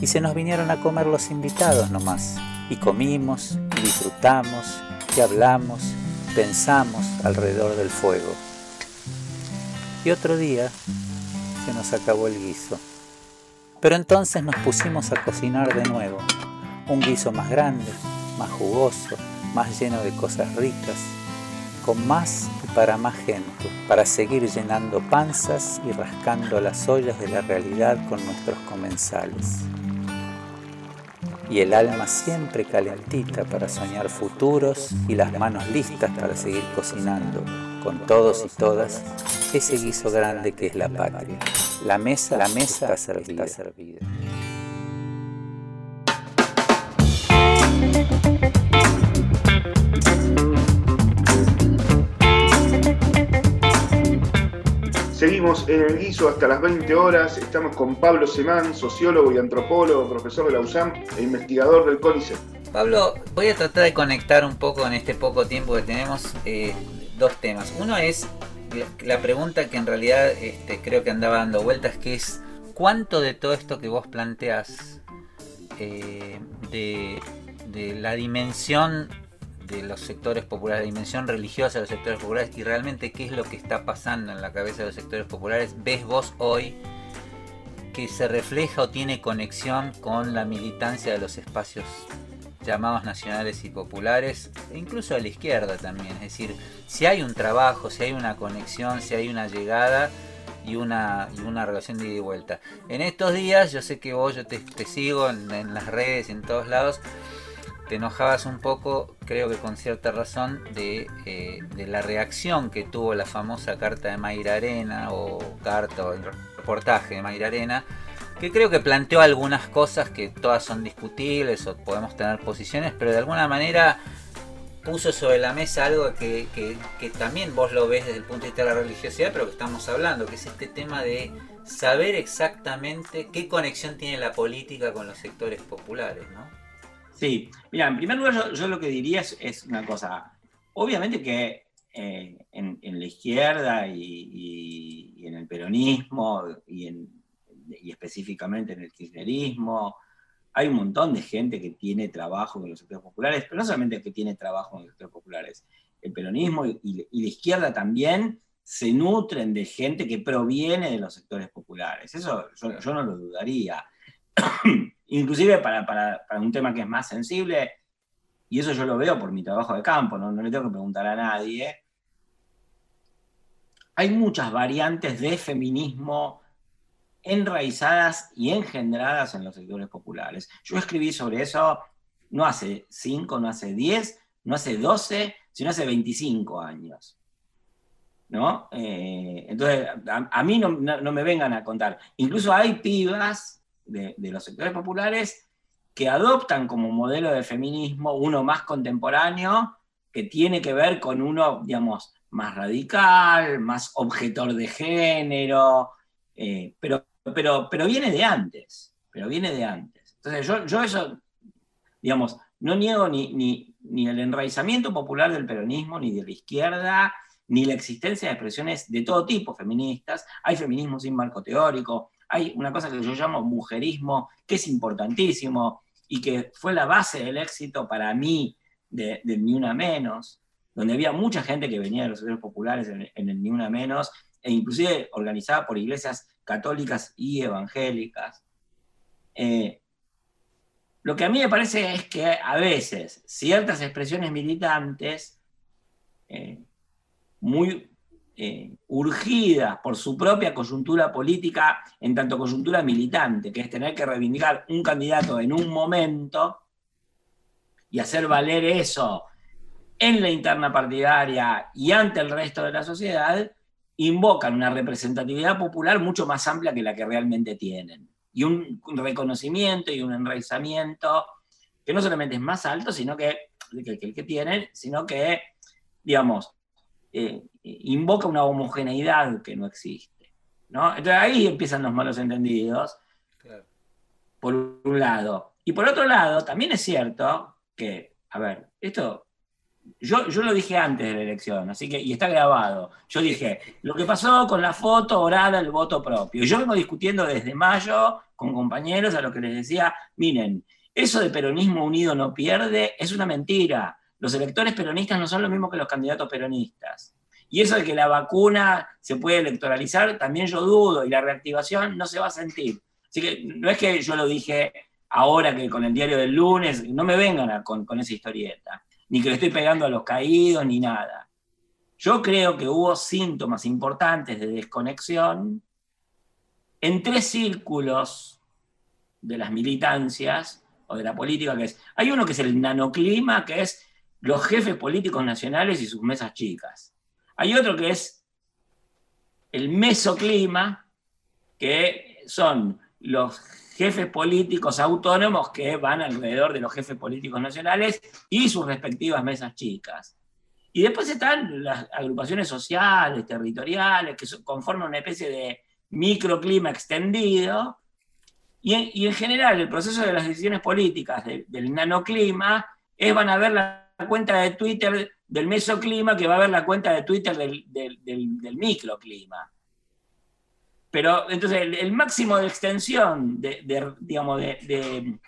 Y se nos vinieron a comer los invitados nomás, y comimos, y disfrutamos, y hablamos, pensamos alrededor del fuego. Y otro día se nos acabó el guiso. Pero entonces nos pusimos a cocinar de nuevo, un guiso más grande, más jugoso, más lleno de cosas ricas, con más y para más gente, para seguir llenando panzas y rascando las ollas de la realidad con nuestros comensales. Y el alma siempre calentita para soñar futuros y las manos listas para seguir cocinando, con todos y todas, ese guiso grande que es la patria. La mesa, la mesa está servida. Está servida. Seguimos en el guiso hasta las 20 horas. Estamos con Pablo Semán, sociólogo y antropólogo, profesor de la USAM e investigador del CONICET. Pablo, voy a tratar de conectar un poco en este poco tiempo que tenemos eh, dos temas. Uno es la, pregunta que en realidad este, creo que andaba dando vueltas, que es ¿cuánto de todo esto que vos planteás eh, de, de la dimensión de los sectores populares, la dimensión religiosa de los sectores populares y realmente qué es lo que está pasando en la cabeza de los sectores populares, ves vos hoy que se refleja o tiene conexión con la militancia de los espacios llamados nacionales y populares, e incluso de la izquierda también. Es decir, si hay un trabajo, si hay una conexión, si hay una llegada y una, y una relación de ida y vuelta. En estos días, yo sé que vos, yo te, te sigo en, en las redes, en todos lados, te enojabas un poco, creo que con cierta razón, de, eh, de, la reacción que tuvo la famosa carta de Mayra Arena o carta o reportaje de Mayra Arena, que creo que planteó algunas cosas que todas son discutibles o podemos tener posiciones, pero de alguna manera puso sobre la mesa algo que, que, también vos lo ves desde el punto de vista de la religiosidad, pero que estamos hablando, que es este tema de saber exactamente qué conexión tiene la política con los sectores populares, ¿no? Sí, mira, en primer lugar yo, lo que diría es, una cosa, obviamente que eh, en, la izquierda y, y, en el peronismo y, en, y específicamente en el kirchnerismo, hay un montón de gente que tiene trabajo con los sectores populares, pero no solamente que tiene trabajo con los sectores populares, el peronismo y, la izquierda también se nutren de gente que proviene de los sectores populares, eso yo, yo no lo dudaría. Inclusive para, para, para, un tema que es más sensible, y eso yo lo veo por mi trabajo de campo, no, no le tengo que preguntar a nadie, hay muchas variantes de feminismo enraizadas y engendradas en los sectores populares. Yo escribí sobre eso no hace 5, no hace 10, no hace 12, sino hace 25 años. ¿No? Eh, entonces, a, mí no, me vengan a contar. Incluso hay pibas de, de los sectores populares que adoptan como modelo de feminismo uno más contemporáneo, que tiene que ver con uno, digamos, más radical, más objetor de género, eh, pero, pero, pero viene de antes, pero viene de antes. Entonces yo, yo eso, digamos, no niego ni, ni, ni el enraizamiento popular del peronismo, ni de la izquierda, ni la existencia de expresiones de todo tipo feministas. Hay feminismo sin marco teórico, hay una cosa que yo llamo mujerismo, que es importantísimo y que fue la base del éxito para mí de, de Ni Una Menos, donde había mucha gente que venía de los sectores populares en, en el Ni Una Menos, e inclusive organizada por iglesias católicas y evangélicas. Eh, lo que a mí me parece es que a veces ciertas expresiones militantes, eh, muy eh, urgidas por su propia coyuntura política, en tanto coyuntura militante, que es tener que reivindicar un candidato en un momento y hacer valer eso en la interna partidaria y ante el resto de la sociedad, invocan una representatividad popular mucho más amplia que la que realmente tienen. Y un reconocimiento y un enraizamiento que no solamente es más alto, sino que, que, que el que tienen, sino que, digamos, eh, invoca una homogeneidad que no existe. ¿no? Entonces ahí empiezan los malos entendidos, por un lado. Y por otro lado, también es cierto que, a ver, esto, yo, yo lo dije antes de la elección, así que, y está grabado. Yo dije, lo que pasó con la foto orada, el voto propio. Yo vengo discutiendo desde mayo con compañeros a los que les decía, miren, eso de peronismo unido no pierde es una mentira. Los electores peronistas no son lo mismo que los candidatos peronistas. Y eso de que la vacuna se puede electoralizar, también yo dudo, y la reactivación no se va a sentir. Así que no es que yo lo dije ahora que con el diario del lunes, no me vengan con, con esa historieta, ni que le estoy pegando a los caídos, ni nada. Yo creo que hubo síntomas importantes de desconexión en tres círculos de las militancias o de la política, que es, hay uno que es el nanoclima, que es los jefes políticos nacionales y sus mesas chicas. Hay otro que es el mesoclima, que son los jefes políticos autónomos que van alrededor de los jefes políticos nacionales y sus respectivas mesas chicas. Y después están las agrupaciones sociales, territoriales, que conforman una especie de microclima extendido. Y en, general, el proceso de las decisiones políticas de- del nanoclima es van a ver la cuenta de Twitter del mesoclima que va a ver la cuenta de Twitter del microclima. Pero entonces el, el máximo de extensión, de, de, digamos, de, de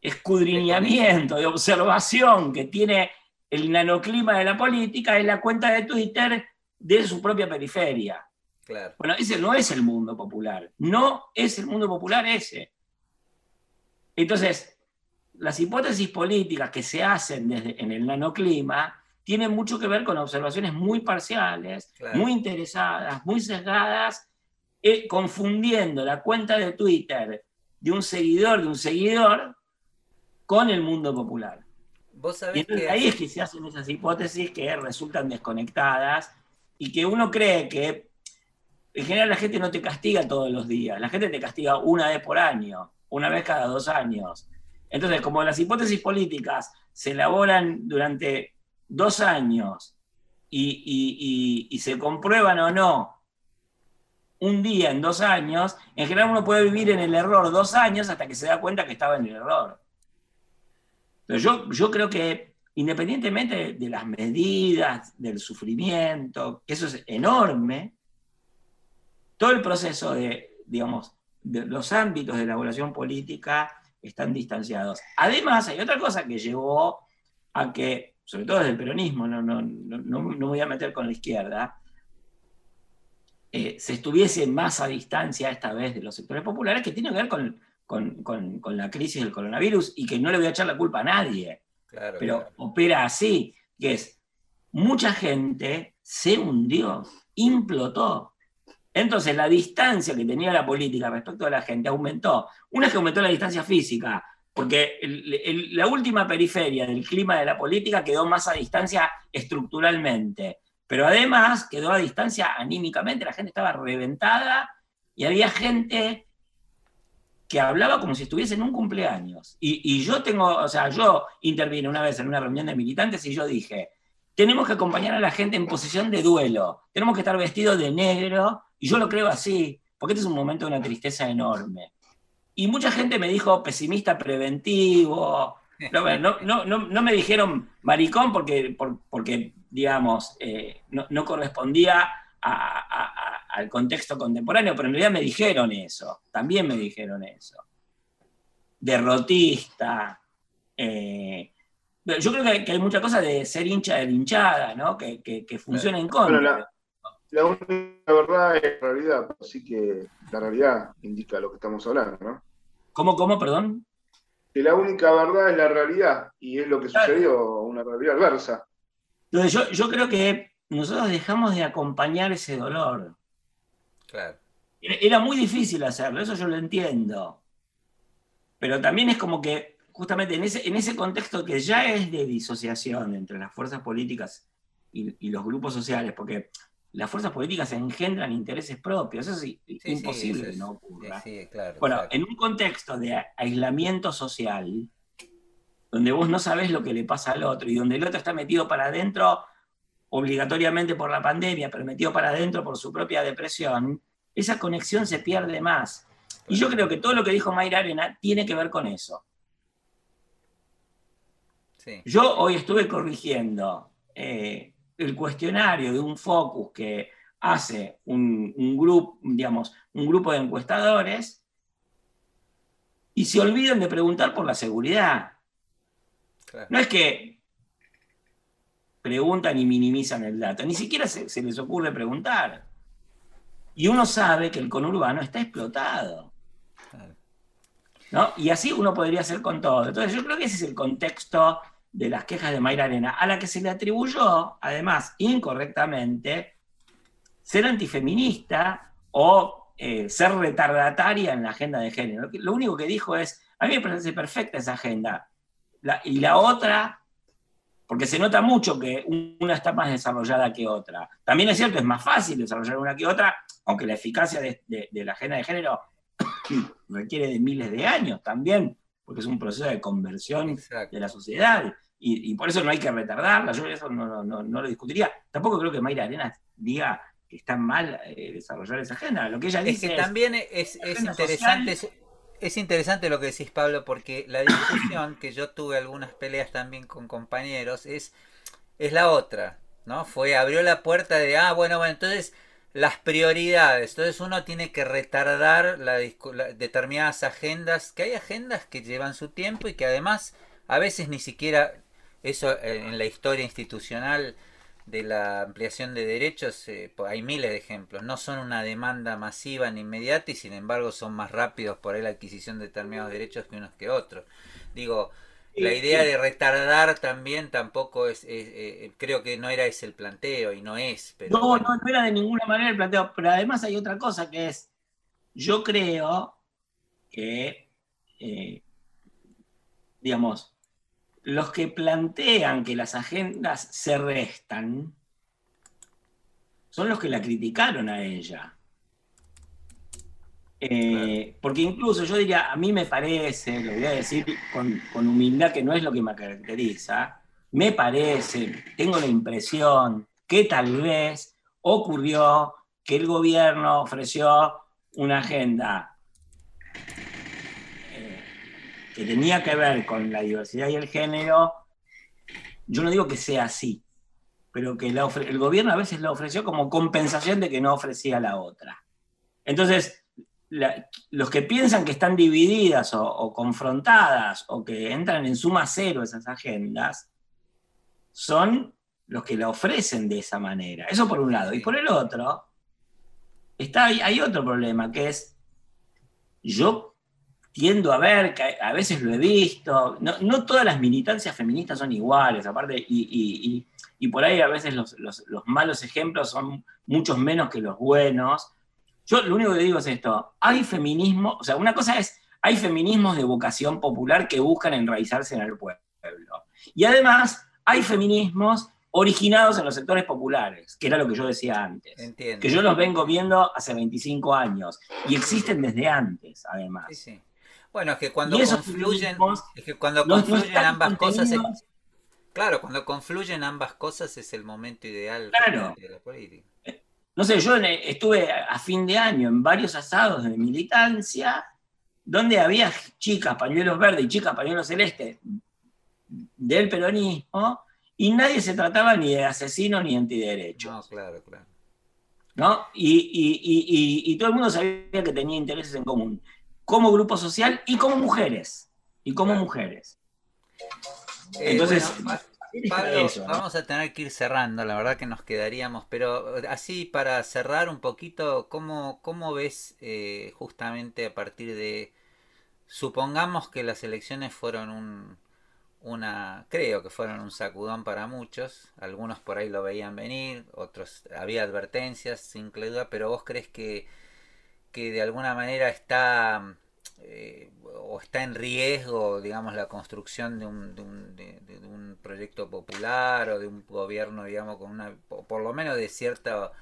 escudriñamiento, de observación que tiene el nanoclima de la política es la cuenta de Twitter de su propia periferia. Claro. Bueno, ese no es el mundo popular. No es el mundo popular ese. Entonces, las hipótesis políticas que se hacen desde, en el nanoclima tienen mucho que ver con observaciones muy parciales, Claro. muy interesadas, muy sesgadas, eh, confundiendo la cuenta de Twitter de un seguidor de un seguidor con el mundo popular. Vos Y sabés entonces que ahí es que se hacen esas hipótesis que resultan desconectadas y que uno cree que en general la gente no te castiga todos los días, la gente te castiga una vez por año, una vez cada dos años. Entonces, como las hipótesis políticas se elaboran durante dos años y, y- y- y se comprueban o no un día en dos años, en general uno puede vivir en el error dos años hasta que se da cuenta que estaba en el error. Pero yo, yo creo que independientemente de, las medidas, del sufrimiento, que eso es enorme, todo el proceso de, digamos, de los ámbitos de elaboración política están distanciados. Además, hay otra cosa que llevó a que, sobre todo desde el peronismo, no, no, no, no- no me voy a meter con la izquierda, eh, se estuviese más a distancia esta vez de los sectores populares, que tiene que ver con, con- con- con la crisis del coronavirus y que no le voy a echar la culpa a nadie Claro, pero claro. opera así, que es, mucha gente se hundió, implotó. Entonces la distancia que tenía la política respecto a la gente aumentó. Una es que aumentó la distancia física, porque el- el- la última periferia del clima de la política quedó más a distancia estructuralmente, pero además quedó a distancia anímicamente, la gente estaba reventada y había gente que hablaba como si estuviese en un cumpleaños. Y, yo tengo, o sea, yo intervine una vez en una reunión de militantes y yo dije, tenemos que acompañar a la gente en posición de duelo, tenemos que estar vestidos de negro, y yo lo creo así, porque este es un momento de una tristeza enorme. Y mucha gente me dijo pesimista preventivo, no, no, no, no, me dijeron maricón porque, por- porque digamos, eh, no, no correspondía a- a- a- al contexto contemporáneo, pero en realidad me dijeron eso, también me dijeron eso. Derrotista. eh, yo creo que, que hay mucha cosa de ser hincha de la hinchada, ¿no? Que, que, que funciona en contra. Bueno, la, la única verdad es la realidad, así que la realidad indica lo que estamos hablando, ¿no? ¿Cómo, cómo, perdón? Que la única verdad es la realidad, y es lo que sucedió, una realidad adversa. Entonces yo, yo creo que nosotros dejamos de acompañar ese dolor. Claro. Era, era muy difícil hacerlo, eso yo lo entiendo. Pero también es como que, justamente en ese, en ese contexto que ya es de disociación entre las fuerzas políticas y, y los grupos sociales, porque las fuerzas políticas engendran intereses propios, eso es Sí, imposible sí, que no ocurra. sí, claro, bueno, en un contexto de aislamiento social, donde vos no sabés lo que le pasa al otro y donde el otro está metido para adentro obligatoriamente por la pandemia, pero metido para adentro por su propia depresión, esa conexión se pierde más. Y yo creo que todo lo que dijo Mayra Arena tiene que ver con eso. Sí. Yo hoy estuve corrigiendo eh, el cuestionario de un focus que hace un, un grupo, digamos, un grupo de encuestadores y se olvidan de preguntar por la seguridad. Claro. No es que preguntan y minimizan el dato, ni siquiera se, se les ocurre preguntar. Y uno sabe que el conurbano está explotado. ¿no? Y así uno podría hacer con todo. Entonces yo creo que ese es el contexto de las quejas de Mayra Arena, a la que se le atribuyó, además, incorrectamente, ser antifeminista o eh, ser retardataria en la agenda de género. Lo único que dijo es, a mí me parece perfecta esa agenda. La- y la otra, porque se nota mucho que una está más desarrollada que otra. También es cierto, es más fácil desarrollar una que otra, aunque la eficacia de, de- de la agenda de género requiere de miles de años también, porque es un proceso de conversión de la sociedad. Y, y por eso no hay que retardarla, yo eso no, no- no- no lo discutiría. Tampoco creo que Mayra Arenas diga que está mal eh, desarrollar esa agenda. Lo que ella Es dice que es, también es, es interesante, social- es, es interesante lo que decís Pablo, porque la discusión que yo tuve algunas peleas también con compañeros es, es la otra, ¿no? Fue, abrió la puerta de, ah, bueno, bueno, entonces las prioridades, entonces uno tiene que retardar la la- determinadas agendas, que hay agendas que llevan su tiempo y que además a veces ni siquiera eso en la historia institucional de la ampliación de derechos, eh, hay miles de ejemplos. No son una demanda masiva ni inmediata y sin embargo son más rápidos por ahí la adquisición de determinados derechos que unos que otros. Digo, la idea sí. de retardar también tampoco es, es- eh, creo que no era ese el planteo y no es, pero No, bueno. no, no era de ninguna manera el planteo. Pero además hay otra cosa que es, yo creo que, eh, digamos, los que plantean que las agendas se restan son los que la criticaron a ella. Eh, Porque incluso yo diría, a mí me parece, lo voy a decir con, con humildad que no es lo que me caracteriza, me parece, tengo la impresión que tal vez ocurrió que el gobierno ofreció una agenda eh, que tenía que ver con la diversidad y el género. Yo no digo que sea así, pero que el gobierno a veces la ofreció como compensación de que no ofrecía la otra. Entonces, los que piensan que están divididas o, confrontadas o que entran en suma cero esas agendas, son los que la ofrecen de esa manera. Eso por un lado. Y por el otro, está, hay otro problema, que es, yo tiendo a ver, que a veces lo he visto, no, no todas las militancias feministas son iguales, aparte, y, y- y- y por ahí a veces los, los- los malos ejemplos son muchos menos que los buenos. Yo lo único que digo es esto, hay feminismo, o sea, una cosa es hay feminismos de vocación popular que buscan enraizarse en el pueblo. Y además hay feminismos originados en los sectores populares, que era lo que yo decía antes. Entiendo. Que yo los vengo viendo hace 25 años y existen desde antes, además. Sí, sí. Bueno, es que cuando confluyen, es que cuando no- confluyen ambas cosas, es- claro, cuando confluyen ambas cosas es el momento ideal Claro. de la política. No sé, yo en- estuve a fin de año en varios asados de militancia donde había chicas pañuelos verdes y chicas pañuelos celestes del peronismo y nadie se trataba ni de asesino ni antiderechos. No, claro, claro. ¿no? Y- y- y- y todo el mundo sabía que tenía intereses en común, como grupo social y como mujeres. Y como mujeres. Eh, Entonces, bueno, está Pablo, eso, ¿no? vamos a tener que ir cerrando, la verdad que nos quedaríamos, pero eh, así para cerrar un poquito, ¿cómo, cómo ves eh, justamente a partir de, supongamos que las elecciones fueron un, una, creo que fueron un sacudón para muchos, algunos por ahí lo veían venir, otros había advertencias, sin duda, pero vos crees que, que de alguna manera está eh, o está en riesgo, digamos, la construcción de un, de un, de- de- de un proyecto popular o de un gobierno, digamos, con una, po- por lo menos de cierto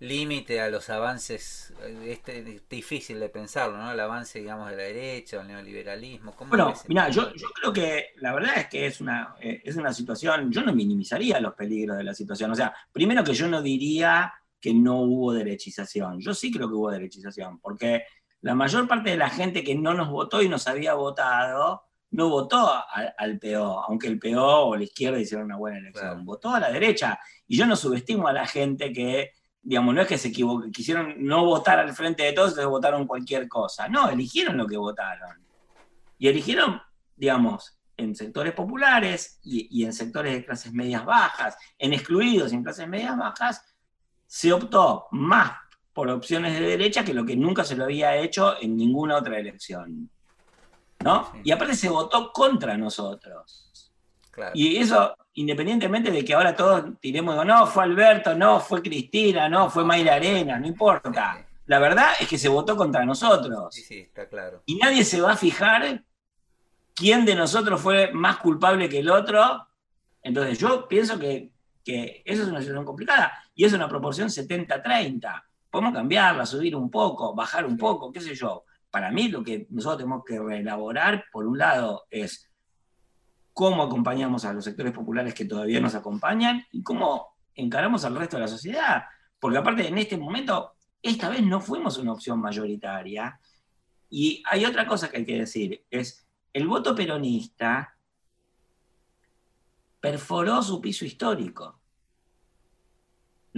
límite a los avances, eh, este, es difícil de pensarlo, ¿no? El avance, digamos, de la derecha, el neoliberalismo. ¿cómo Bueno, mira, yo, yo creo que la verdad es que es una, eh, es una situación, yo no minimizaría los peligros de la situación. O sea, primero que yo no diría que no hubo derechización. Yo sí creo que hubo derechización, porque la mayor parte de la gente que no nos votó y nos había votado, no votó a- al PO, aunque el PO o la izquierda hicieron una buena elección, Claro. votó a la derecha. Y yo no subestimo a la gente que, digamos, no es que se equivoque, quisieron no votar al frente de todos, entonces votaron cualquier cosa. No, eligieron lo que votaron. Y eligieron, digamos, en sectores populares y, y en sectores de clases medias bajas, en excluidos y en clases medias bajas, se optó más por opciones de derecha que lo que nunca se lo había hecho en ninguna otra elección. ¿No? Sí. Y aparte se votó contra nosotros. Claro. Y eso, independientemente de que ahora todos tiremos, digo, no, fue Alberto, no, fue Cristina, no, fue Mayra Arena, no importa. La verdad es que se votó contra nosotros. Sí, sí, está claro. Y nadie se va a fijar quién de nosotros fue más culpable que el otro. Entonces yo pienso que, que eso es una situación complicada y es una proporción 70-30. Podemos cambiarla, subir un poco, bajar un poco, qué sé yo. Para mí lo que nosotros tenemos que reelaborar, por un lado, es cómo acompañamos a los sectores populares que todavía nos acompañan y cómo encaramos al resto de la sociedad. Porque aparte, en este momento, esta vez no fuimos una opción mayoritaria. Y hay otra cosa que hay que decir, es el voto peronista perforó su piso histórico.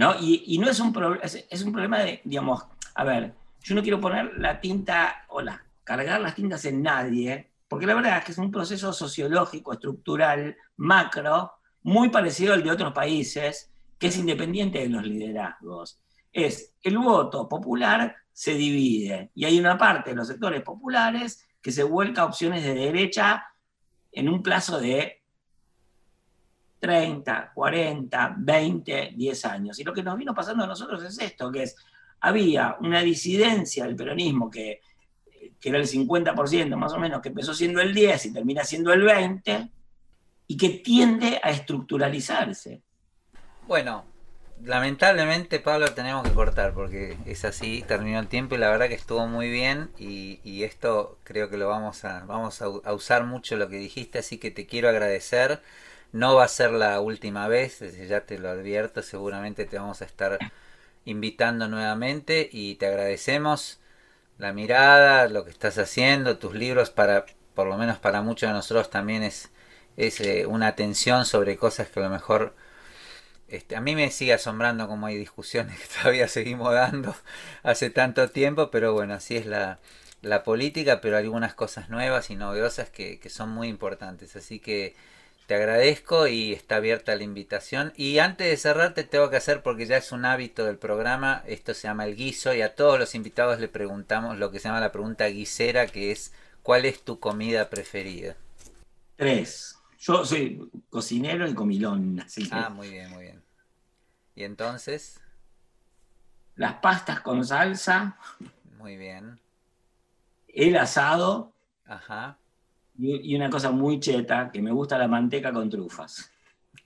¿No? Y, no es un, pro- es, es un problema de, digamos, a ver, yo no quiero poner la tinta o la, cargar las tintas en nadie, porque la verdad es que es un proceso sociológico, estructural, macro, muy parecido al de otros países, que es independiente de los liderazgos. Es el voto popular se divide y hay una parte de los sectores populares que se vuelca a opciones de derecha en un plazo de 30, 40, 20, 10 años. Y lo que nos vino pasando a nosotros es esto, que es, había una disidencia del peronismo que, que era el 50% más o menos, que empezó siendo el 10 y termina siendo el 20, y que tiende a estructuralizarse. Bueno, lamentablemente Pablo tenemos que cortar porque es así, terminó el tiempo y la verdad que estuvo muy bien y, esto creo que lo vamos a, vamos a usar mucho lo que dijiste, así que te quiero agradecer. No va a ser la última vez, ya te lo advierto, seguramente te vamos a estar invitando nuevamente y te agradecemos la mirada, lo que estás haciendo, tus libros para, por lo menos para muchos de nosotros también es, es eh, una atención sobre cosas que a lo mejor este, a mí me sigue asombrando cómo hay discusiones que todavía seguimos dando hace tanto tiempo, pero bueno, así es la, la política, pero algunas cosas nuevas y novedosas que, que son muy importantes. Así que te agradezco y está abierta la invitación. Y antes de cerrar te tengo que hacer, porque ya es un hábito del programa, esto se llama el guiso y a todos los invitados le preguntamos lo que se llama la pregunta guisera, que es ¿cuál es tu comida preferida? Tres. Yo soy cocinero y comilón, así que Ah, muy bien, muy bien. Y entonces, las pastas con salsa, muy bien. el asado Ajá. Y, y una cosa muy cheta, que me gusta la manteca con trufas.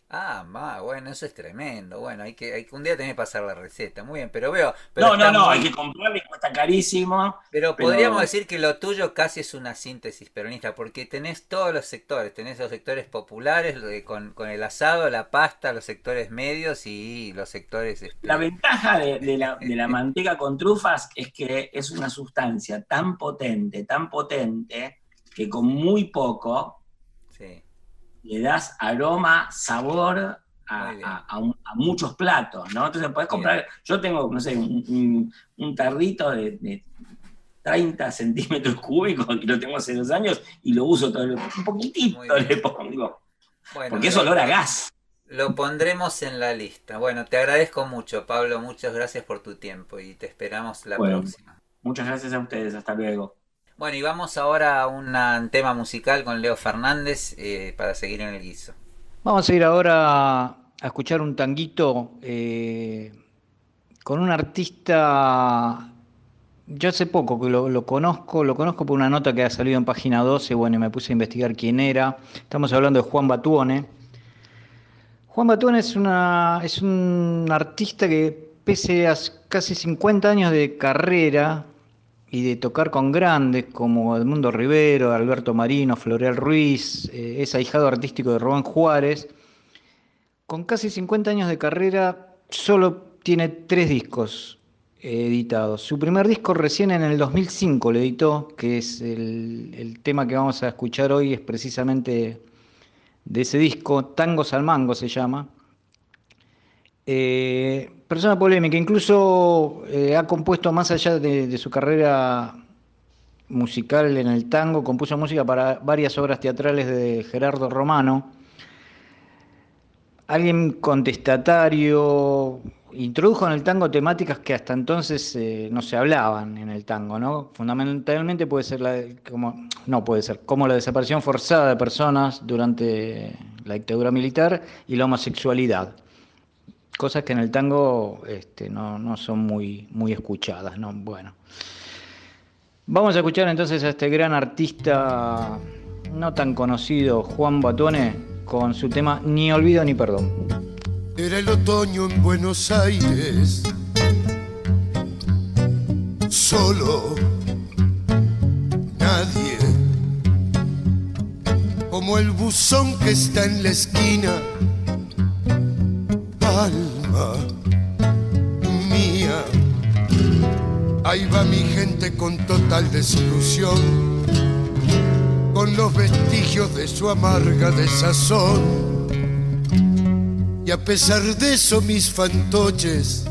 Ah, ma, bueno, eso es tremendo. Bueno, hay que, hay que un día tenés que pasar la receta. Muy bien, pero veo. Pero No, no, no, muy- hay que comprarle, cuesta carísimo. Pero pero- podríamos decir que lo tuyo casi es una síntesis peronista, porque tenés todos los sectores, tenés los sectores populares con, con el asado, la pasta, los sectores medios y los sectores... este, La ventaja de, de la, de la manteca con trufas es que es una sustancia tan potente, tan potente, que con muy poco sí. le das aroma, sabor a, Muy bien. a- a un- a muchos platos, ¿no? Entonces podés comprar, yo tengo, no sé, un, un- un tarrito de, de 30 centímetros cúbicos y lo tengo hace dos años y lo uso todo el un poquitito le pongo, Bueno, porque es lo- olor a gas. Lo pondremos en la lista. Bueno, te agradezco mucho, Pablo. Muchas gracias por tu tiempo y te esperamos la Bueno. próxima. Muchas gracias a ustedes, hasta luego. Bueno, y vamos ahora a un tema musical con Leo Fernández eh, para seguir en el guiso. Vamos a ir ahora a escuchar un tanguito eh, con un artista. Yo hace poco que lo, lo conozco, lo conozco por una nota que ha salido en página 12, bueno, y me puse a investigar quién era. Estamos hablando de Juan Batuone. Juan Batuone es, una, es un artista que pese a casi 50 años de carrera y de tocar con grandes como Edmundo Rivero, Alberto Marino, Floreal Ruiz, eh, es ahijado artístico de Rubén Juárez, con casi 50 años de carrera solo tiene tres discos eh, editados. Su primer disco recién en el 2005 lo editó, que es el, tema que vamos a escuchar hoy, es precisamente de ese disco, Tangos al Mango se llama. Eh, persona polémica, incluso eh, ha compuesto más allá de, su carrera musical en el tango, compuso música para varias obras teatrales de Gerardo Romano. Alguien contestatario, introdujo en el tango temáticas que hasta entonces eh, no se hablaban en el tango, ¿no? Fundamentalmente puede ser la, como, no puede ser, como la desaparición forzada de personas durante la dictadura militar y la homosexualidad cosas que en el tango este, no, no son muy, muy escuchadas, ¿no? Bueno. Vamos a escuchar entonces a este gran artista no tan conocido, Juan Batuone, con su tema Ni olvido ni perdón. Era el otoño en Buenos Aires. Solo nadie. Como el buzón que está en la esquina. Alma mía. Ahí va mi gente con total desilusión. Con los vestigios de su amarga desazón. Y a pesar de eso mis fantoches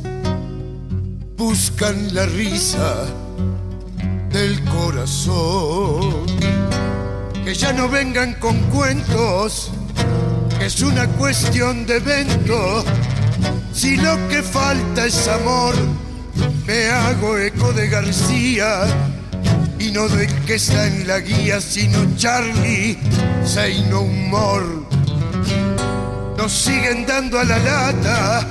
buscan la risa del corazón. Que ya no vengan con cuentos, es una cuestión de evento. Si lo que falta es amor, me hago eco de García. Y no del que está en la guía, sino Charlie, say no humor nos siguen dando a la lata,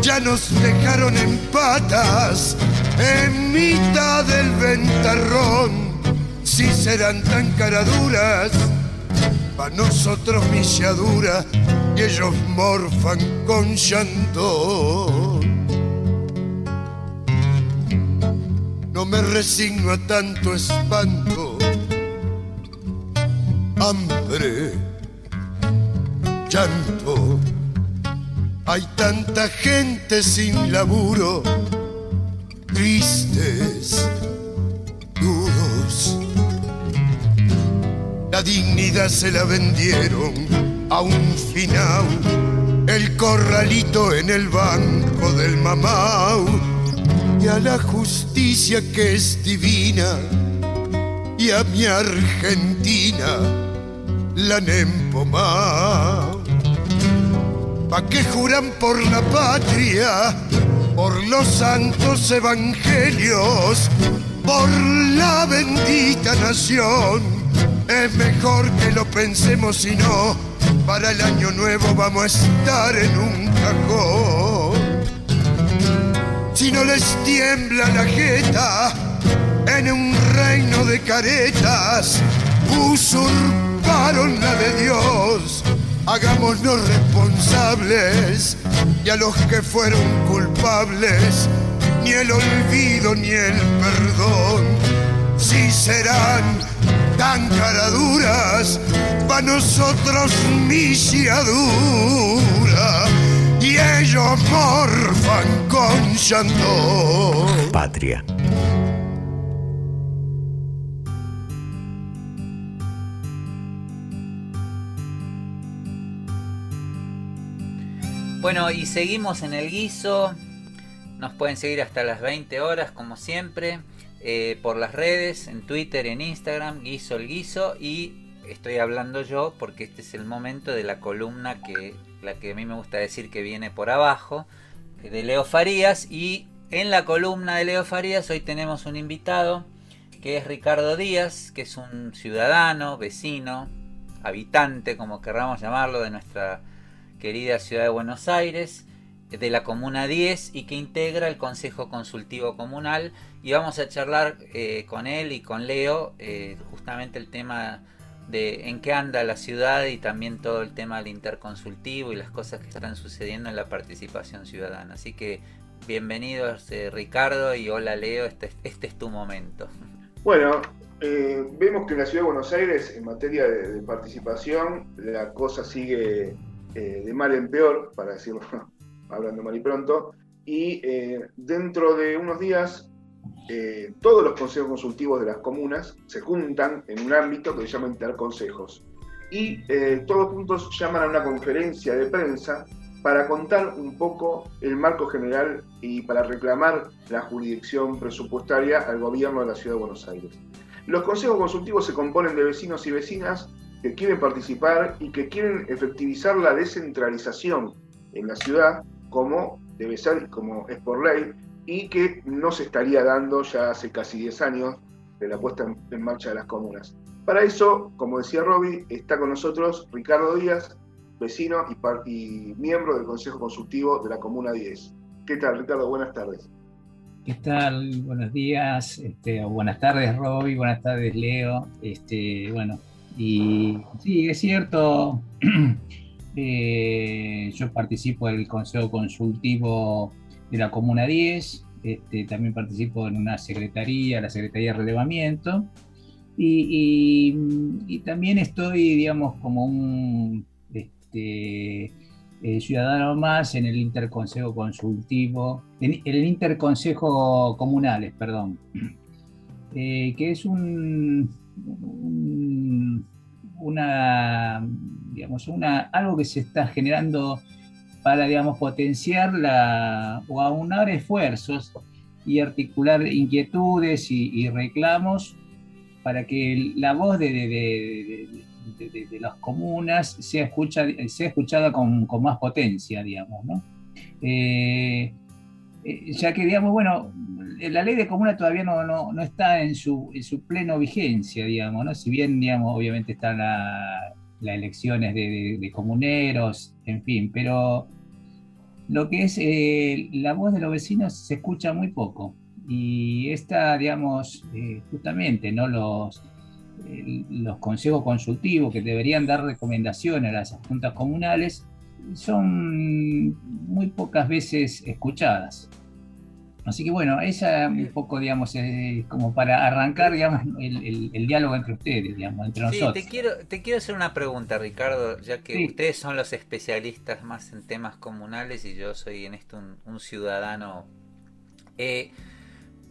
ya nos dejaron en patas, en mitad del ventarrón, si serán tan caraduras, para nosotros milladura y ellos morfan con llanto. No me resigno a tanto espanto, hambre llanto. Hay tanta gente sin laburo, tristes, duros. La dignidad se la vendieron a un final, el corralito en el banco del mamau y a la justicia que es divina y a mi Argentina la han empomado. ¿Pa' qué juran por la patria? Por los santos evangelios, por la bendita nación. Es mejor que lo pensemos y no, para el año nuevo vamos a estar en un cajón. Si no les tiembla la jeta en un reino de caretas usurparon la de Dios. Hagámonos responsables y a los que fueron culpables, ni el olvido ni el perdón. Si serán tan caraduras, para nosotros misiadura y ellos morfan con llanto. Patria. Bueno, y seguimos en el guiso. Nos pueden seguir hasta las 20 horas, como siempre, eh, por las redes, en Twitter, en Instagram, guiso el guiso. Y estoy hablando yo porque este es el momento de la columna que, la que a mí me gusta decir que viene por abajo, de Leo Farías. Y en la columna de Leo Farías hoy tenemos un invitado que es Ricardo Díaz, que es un ciudadano, vecino, habitante, como querramos llamarlo, de nuestra querida ciudad de Buenos Aires, de la Comuna 10 y que integra el Consejo Consultivo Comunal. Y vamos a charlar eh, con él y con Leo eh, justamente el tema de en qué anda la ciudad y también todo el tema del interconsultivo y las cosas que están sucediendo en la participación ciudadana. Así que bienvenidos eh, Ricardo y hola Leo, este, este es tu momento. Bueno, eh, vemos que en la ciudad de Buenos Aires, en materia de, participación, la cosa sigue eh, de mal en peor, para decirlo hablando mal y pronto, y dentro de unos días eh, todos los consejos consultivos de las comunas se juntan en un ámbito que se llama interconsejos. Y eh, todos juntos llaman a una conferencia de prensa para contar un poco el marco general y para reclamar la jurisdicción presupuestaria al gobierno de la Ciudad de Buenos Aires. Los consejos consultivos se componen de vecinos y vecinas que quieren participar y que quieren efectivizar la descentralización en la ciudad como debe ser, como es por ley, y que no se estaría dando ya hace casi 10 años de la puesta en, marcha de las comunas. Para eso, como decía Roby, está con nosotros Ricardo Díaz, vecino y, miembro del Consejo Consultivo de la Comuna 10. ¿Qué tal, Ricardo? Buenas tardes. ¿Qué tal? Buenos días, este, buenas tardes, Roby, buenas tardes, Leo. Este, bueno, y sí, es cierto, eh, yo participo del Consejo Consultivo de la Comuna 10, este, también participo en una secretaría, la Secretaría de Relevamiento, y, también estoy, digamos, como un este, eh, ciudadano más en el Interconsejo Consultivo, en el Interconsejo Comunales, perdón, eh, que es un, un- una, digamos, una, algo que se está generando para, digamos, potenciar la, o aunar esfuerzos y articular inquietudes y, reclamos para que la voz de, de- de- de- las comunas sea, escucha, sea escuchada con, con más potencia, digamos, ¿no? Eh, eh, ya que, digamos, bueno, la ley de comuna todavía no, no, no está en su, en su pleno vigencia, digamos, ¿no? Si bien, digamos, obviamente están la- las elecciones de, comuneros, en fin, pero lo que es eh, la voz de los vecinos se escucha muy poco. Y esta, digamos, eh, justamente, ¿no? Los, el- los consejos consultivos que deberían dar recomendaciones a las juntas comunales son muy pocas veces escuchadas. Así que bueno, esa un poco, digamos, es como para arrancar, digamos, el, el- el diálogo entre ustedes, digamos, entre Sí, nosotros. te quiero, te quiero hacer una pregunta, Ricardo, ya que Sí. ustedes son los especialistas más en temas comunales y yo soy en esto un, un ciudadano. Eh,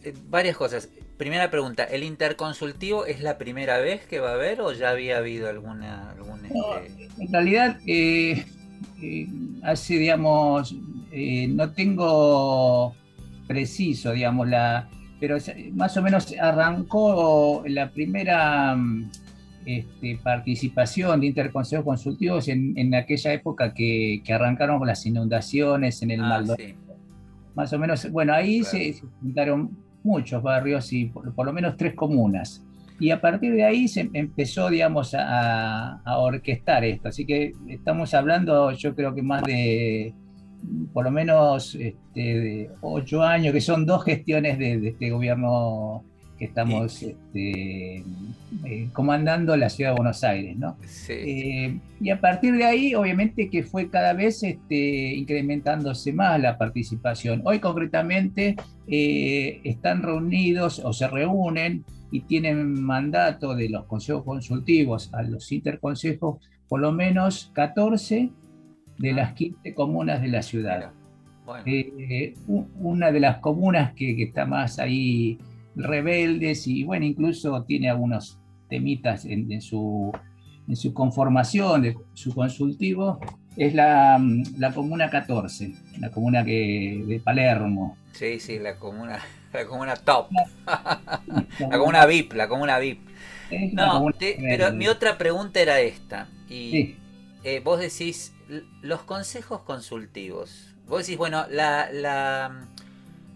eh, varias cosas. Primera pregunta, ¿el interconsultivo es la primera vez que va a haber o ya había habido alguna... Este, En realidad, eh, eh, hace, digamos, eh, no tengo preciso, digamos, la, pero más o menos arrancó la primera mm, este, participación de interconsejos consultivos en, en aquella época que, que arrancaron con las inundaciones en el Ah, Maldonado. sí. Más o menos, bueno, ahí Claro. se, se juntaron muchos barrios y por, por lo menos tres comunas. Y a partir de ahí se empezó, digamos, a, a orquestar esto. Así que estamos hablando, yo creo que más de, por lo menos, este, de ocho años, que son dos gestiones de, de este gobierno que estamos este, eh, comandando la ciudad de Buenos Aires, ¿no? Sí. Eh, y a partir de ahí, obviamente que fue cada vez este, incrementándose más la participación. Hoy concretamente eh, están reunidos o se reúnen y tienen mandato de los consejos consultivos a los interconsejos por lo menos 14 de las 15 comunas de la ciudad. Bueno, Eh, u- una de las comunas que, que está más ahí rebeldes y bueno, incluso tiene algunos temitas en, en su, en su conformación, de su consultivo, es la, mm, la comuna 14, la comuna que, de Palermo. sí, sí, la comuna, la comuna top. La comuna VIP, la comuna VIP. No, comuna te- rebelde. pero mi otra pregunta era esta. Y Sí. eh, vos decís, los consejos consultivos. Vos decís, bueno, la, la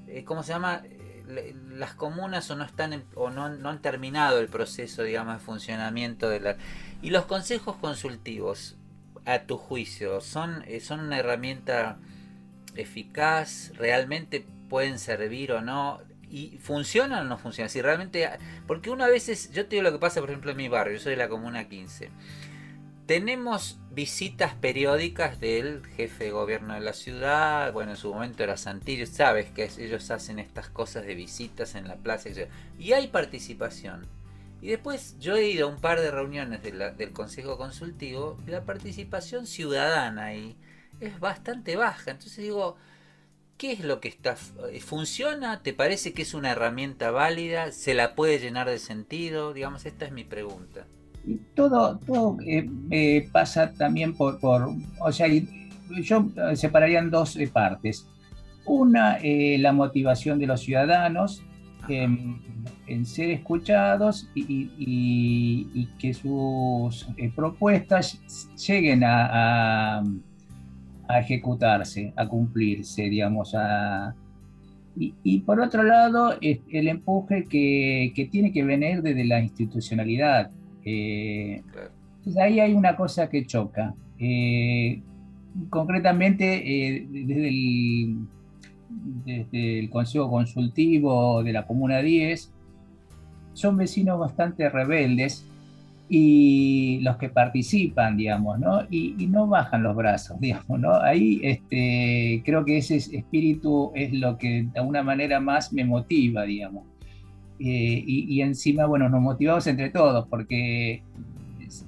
eh, ¿cómo se llama? Eh, Las comunas o no están en- o no, no han terminado el proceso, digamos, de funcionamiento de la. Y los consejos consultivos, a tu juicio, son, eh, son una herramienta eficaz, realmente pueden servir o no. ¿Y funcionan o no funcionan? Si realmente. Porque uno a veces. Yo te digo lo que pasa, por ejemplo, en mi barrio. Yo soy de la Comuna 15. Tenemos visitas periódicas del jefe de gobierno de la ciudad. Bueno, en su momento era Santillo. Sabes que ellos hacen estas cosas de visitas en la plaza. y hay participación. Y después yo he ido a un par de reuniones del Consejo Consultivo. Y la participación ciudadana ahí es bastante baja. Entonces digo. ¿Qué es lo que está? eh, ¿Funciona? ¿Te parece que es una herramienta válida? ¿Se la puede llenar de sentido? Digamos, esta es mi pregunta. Y todo, todo eh, eh, pasa también por, por- o sea, y- yo eh, separaría en dos eh, partes. Una, eh, la motivación de los ciudadanos en, en ser escuchados y, y- y- y que sus propuestas lleguen a, a- a ejecutarse, a cumplirse, digamos, a, y, y por otro lado, el empuje que, que tiene que venir desde la institucionalidad. Eh, entonces ahí hay una cosa que choca. Eh, concretamente, eh, desde, el, desde el Consejo Consultivo de la Comuna 10, son vecinos bastante rebeldes y los que participan, digamos, ¿no? Y, y no bajan los brazos, digamos, ¿no? Ahí este, creo que ese espíritu es lo que de alguna manera más me motiva, digamos. Eh, y, encima, bueno, nos motivamos entre todos porque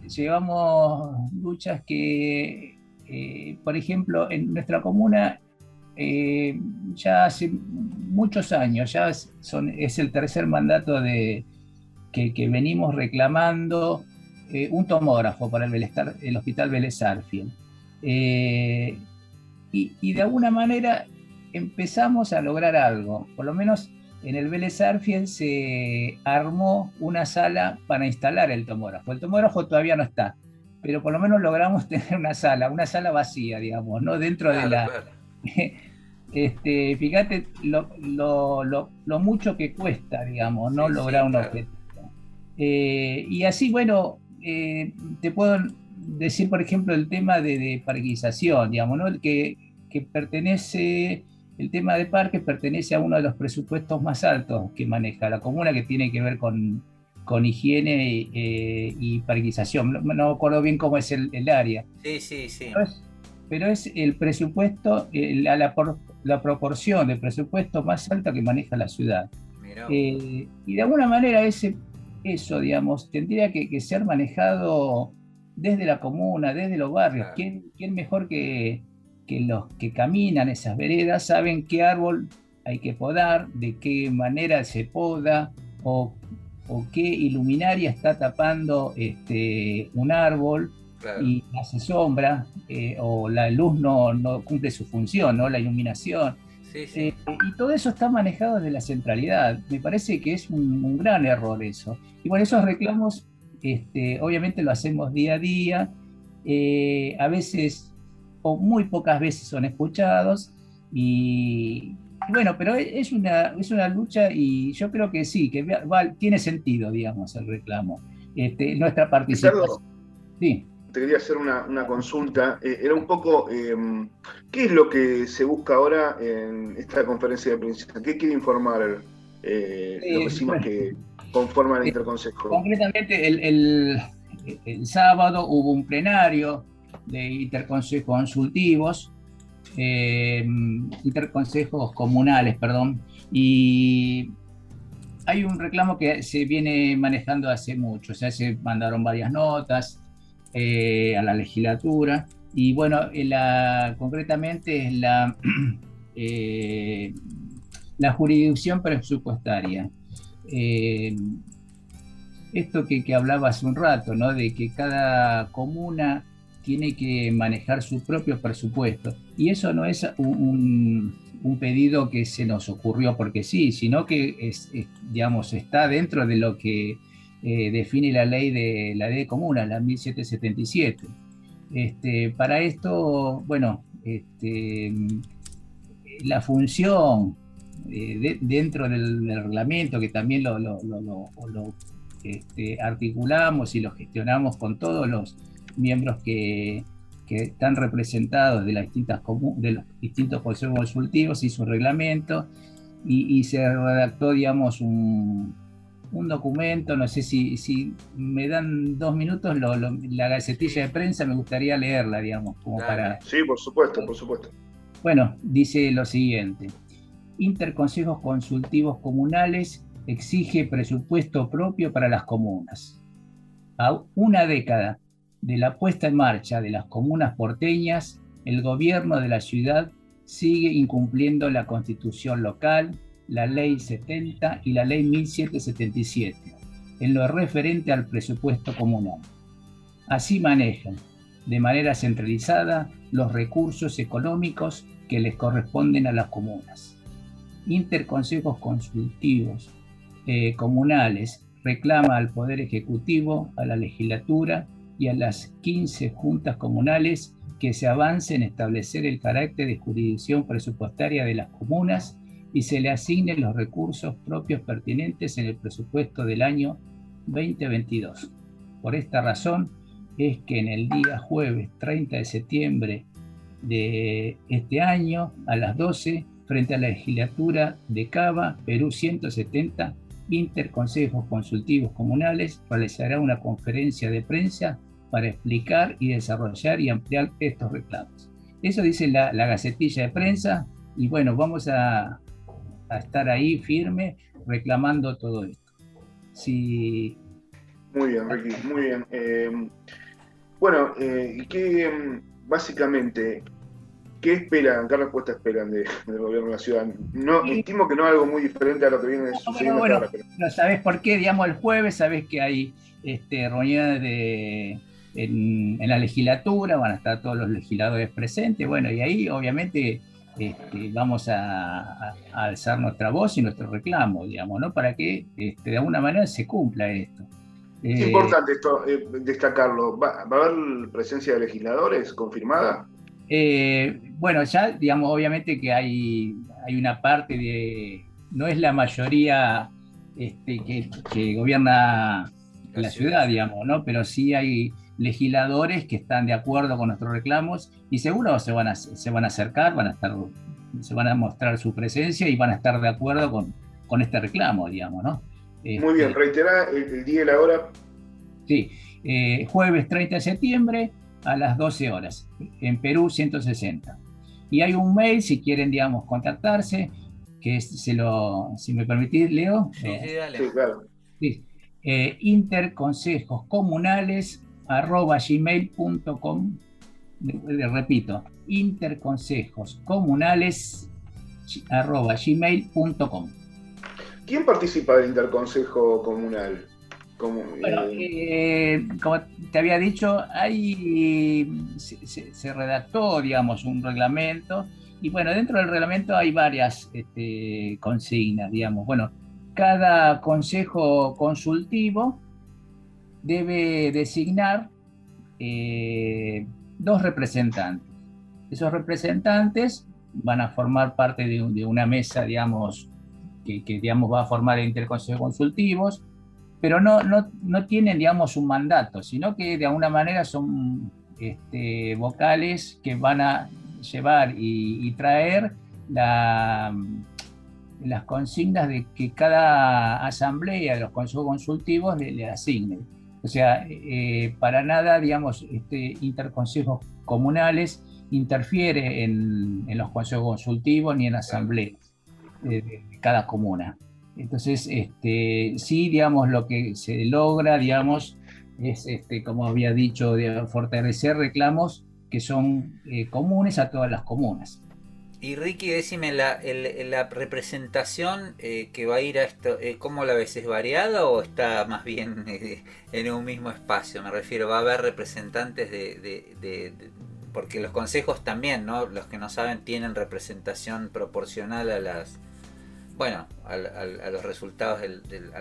llevamos luchas que, eh, por ejemplo, en nuestra comuna eh, ya hace muchos años, ya es, el tercer mandato de, que, venimos reclamando un tomógrafo para el, Belestar- el Hospital Vélez Arfiel. Y de alguna manera empezamos a lograr algo, por lo menos en el Vélez Arfiel se armó una sala para instalar el tomógrafo. El tomógrafo todavía no está, pero por lo menos logramos tener una sala, una sala vacía, digamos, ¿no? Dentro de la... Este, fíjate lo, lo- lo- lo mucho que cuesta, digamos, no Sí, sí, lograr un claro. objetivo. Eh, y así, bueno, eh, te puedo decir, por ejemplo, el tema de, de parquización, digamos, ¿no? El que, que pertenece, el tema de parques pertenece a uno de los presupuestos más altos que maneja la comuna, que tiene que ver con, con higiene eh, y parquización. No, no me acuerdo bien cómo es el, el área Sí, sí, sí. pero es, pero es el presupuesto, eh, la, la por- la proporción de presupuesto más alta que maneja la ciudad. Eh, y de alguna manera ese, eso, digamos, tendría que, que ser manejado desde la comuna, desde los barrios. ¿Quién, quién mejor que, que los que caminan esas veredas saben qué árbol hay que podar, de qué manera se poda o, o qué iluminaria está tapando este, un árbol? Claro. y hace sombra eh, o la luz no, no cumple su función, ¿no? la iluminación. Sí, sí. Eh, y todo eso está manejado desde la centralidad. Me parece que es un, un gran error eso. Y bueno, esos reclamos, este, obviamente lo hacemos día a día, eh, a veces muy pocas veces son escuchados y y bueno, pero es es una, es una lucha y yo creo que sí, que va- tiene sentido, digamos, el reclamo. Este, nuestra participación. Sí. te quería hacer una, una consulta. Eh, era un poco, eh, ¿qué es lo que se busca ahora en esta conferencia de prensa? ¿Qué quiere informar eh, los vecinos bueno. que conforman el interconsejo. Concretamente, el, el- el sábado hubo un plenario de interconsejos consultivos, eh, interconsejos comunales, perdón, y hay un reclamo que se viene manejando hace mucho, o sea, se mandaron varias notas eh, a la legislatura, y bueno, eh, la- concretamente es la, la jurisdicción presupuestaria. Esto que, que hablaba hace un rato, ¿no? De que cada comuna tiene que manejar su propio presupuesto. Y eso no es un, pedido que se nos ocurrió porque sí, sino que digamos, está dentro de lo que eh, define la ley de la ley de comunas, la 1777. Este, para esto, bueno, este, la función eh, de- dentro del, reglamento, que también lo, este, articulamos y lo gestionamos con todos los miembros que, que están representados de, las distintas de los distintos consejos consultivos y su reglamento, y, y se redactó, digamos, un, un documento, no sé si, si me dan dos minutos, lo- lo- la gacetilla de prensa me gustaría leerla, digamos, como para... Sí, por supuesto, por supuesto. Bueno, dice lo siguiente. Interconsejos consultivos comunales exige presupuesto propio para las comunas. A una década de la puesta en marcha de las comunas porteñas, el gobierno de la ciudad sigue incumpliendo la constitución local, la ley 70 y la ley 1777, en lo referente al presupuesto comunal. Así manejan de manera centralizada los recursos económicos que les corresponden a las comunas. Interconsejos consultivos eh, comunales reclama al Poder Ejecutivo, a la legislatura y a las 15 juntas comunales que se avance en establecer el carácter de jurisdicción presupuestaria de las comunas y se le asignen los recursos propios pertinentes en el presupuesto del año 2022. Por esta razón es que en el día jueves 30 de septiembre de este año a las 12 frente a la legislatura de Cava, Perú 170, Interconsejos Consultivos Comunales realizará una conferencia de prensa para explicar y desarrollar y ampliar estos reclamos. Eso dice la, la gacetilla de prensa y bueno, vamos a, a estar ahí firme reclamando todo esto. Si, Muy bien, Ricky, muy bien. Eh, bueno, eh, ¿y qué, mm, básicamente, qué esperan, qué respuesta esperan de- del gobierno de la ciudad? No, estimo que no es algo muy diferente a lo que viene sucediendo bueno, hasta ahora, pero no sabes por qué, digamos, el jueves sabes que hay este, reuniones de, en, en la legislatura, van a estar todos los legisladores presentes, bueno, y ahí obviamente este, vamos a, a- a alzar nuestra voz y nuestro reclamo, digamos, ¿no? Para que este, de alguna manera se cumpla esto. es Eh, importante esto, eh, destacarlo. ¿Va, va a haber presencia de legisladores confirmada? Eh, bueno, ya digamos, obviamente que hay, hay una parte de, no es la mayoría este, que, que gobierna la ciudad, digamos, ¿no? Pero sí hay legisladores que están de acuerdo con nuestros reclamos y seguro se van a, se van a acercar, van a estar, se van a mostrar su presencia y van a estar de acuerdo con, con este reclamo, digamos, ¿no? Muy bien, Este, reiterá el, el día y la hora. Sí, eh, jueves 30 de septiembre a las 12 horas, en Perú 160. Y hay un mail si quieren, digamos, contactarse, que es- se lo, si me permitís, Leo. Eh, Sí, dale. Sí, claro. sí, eh, interconsejoscomunales arroba gmail.com. Le- repito, interconsejoscomunales arroba gmail.com. ¿Quién participa del interconsejo comunal? Como, Bueno, eh, eh, como te había dicho, hay, se, se- se redactó, digamos, un reglamento y bueno, dentro del reglamento hay varias este, consignas, digamos. Bueno, cada consejo consultivo debe designar eh, dos representantes. Esos representantes van a formar parte de, un- de una mesa, digamos, que, digamos, va a formar el interconsejo consultivos, pero no, no, no tienen, digamos, un mandato, sino que de alguna manera son este, vocales que van a llevar y, traer la, las consignas de que cada asamblea de los consejos consultivos le, le asigne. O sea, eh, para nada, digamos, este interconsejos comunales interfiere en, los consejos consultivos ni en asambleas de, de cada comuna. Entonces, este, sí, digamos, lo que se logra, digamos, es, este, como había dicho, fortalecer reclamos que son eh, comunes a todas las comunas. Y Ricky, decime, la, representación eh, que va a ir a esto, eh, ¿cómo la ves? ¿Es variada o está más bien eh, en un mismo espacio? Me refiero, va a haber representantes de, Porque los consejos también, ¿no? Los que no saben tienen representación proporcional a las... Bueno, a los resultados del,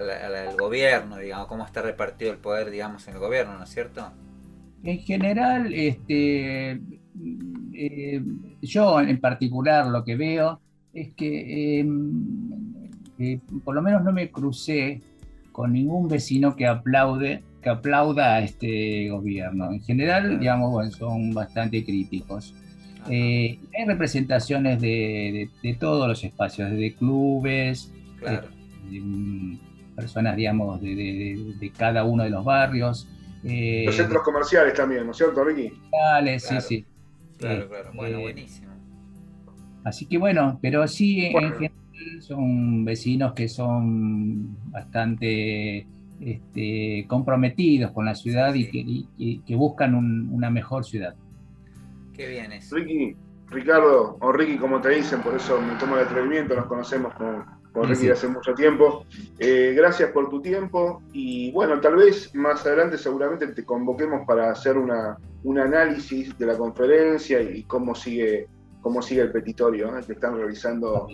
gobierno, digamos, cómo está repartido el poder, digamos, en el gobierno, ¿no es cierto? En general, este, eh, yo en particular lo que veo es que eh, eh, por lo menos no me crucé con ningún vecino que aplaude que aplauda a este gobierno. En general, digamos, bueno, son bastante críticos. Eh, hay representaciones de, de- de todos los espacios, desde clubes, Claro. de, mm, personas, digamos, de, de- de cada uno de los barrios. eh, Los centros comerciales también, ¿no es cierto, Ricky? Claro. sí, sí. Claro, Eh, claro. Bueno, eh, buenísimo. Así que bueno, pero sí, Bueno. en general son vecinos que son bastante este, comprometidos con la ciudad y que, y- y que buscan un- una mejor ciudad. Qué bien eso. Ricky, Ricardo, o Ricky como te dicen, por eso me tomo el atrevimiento, nos conocemos con, con Sí, hace mucho tiempo. Eh, gracias por tu tiempo y bueno, tal vez más adelante seguramente te convoquemos para hacer una, un análisis de la conferencia y cómo sigue, cómo sigue el petitorio ¿eh? que están realizando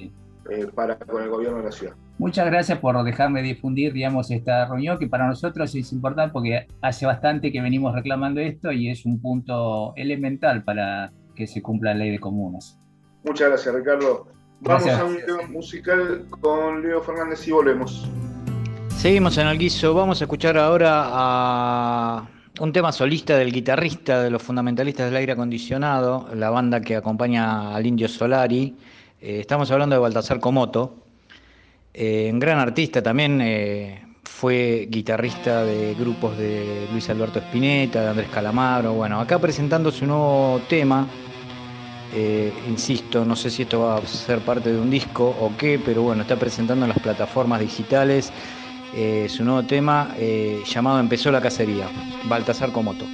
eh, para con el gobierno de la ciudad. Muchas gracias por dejarme difundir, digamos, esta reunión que para nosotros es importante porque hace bastante que venimos reclamando esto y es un punto elemental para que se cumpla la ley de comunas. Muchas gracias, Ricardo. Vamos Gracias. a un tema musical con Leo Fernández y volvemos. Seguimos en el guiso. Vamos a escuchar ahora a un tema solista del guitarrista de los fundamentalistas del aire acondicionado, la banda que acompaña al Indio Solari. Eh, estamos hablando de Baltasar Comoto, eh, un gran artista también. eh, fue guitarrista de grupos de Luis Alberto Spinetta, de Andrés Calamaro. Bueno, acá presentando su nuevo tema. Eh, insisto, no sé si esto va a ser parte de un disco o qué, pero bueno, está presentando en las plataformas digitales eh, su nuevo tema eh, llamado Empezó la cacería, Baltasar Comoto.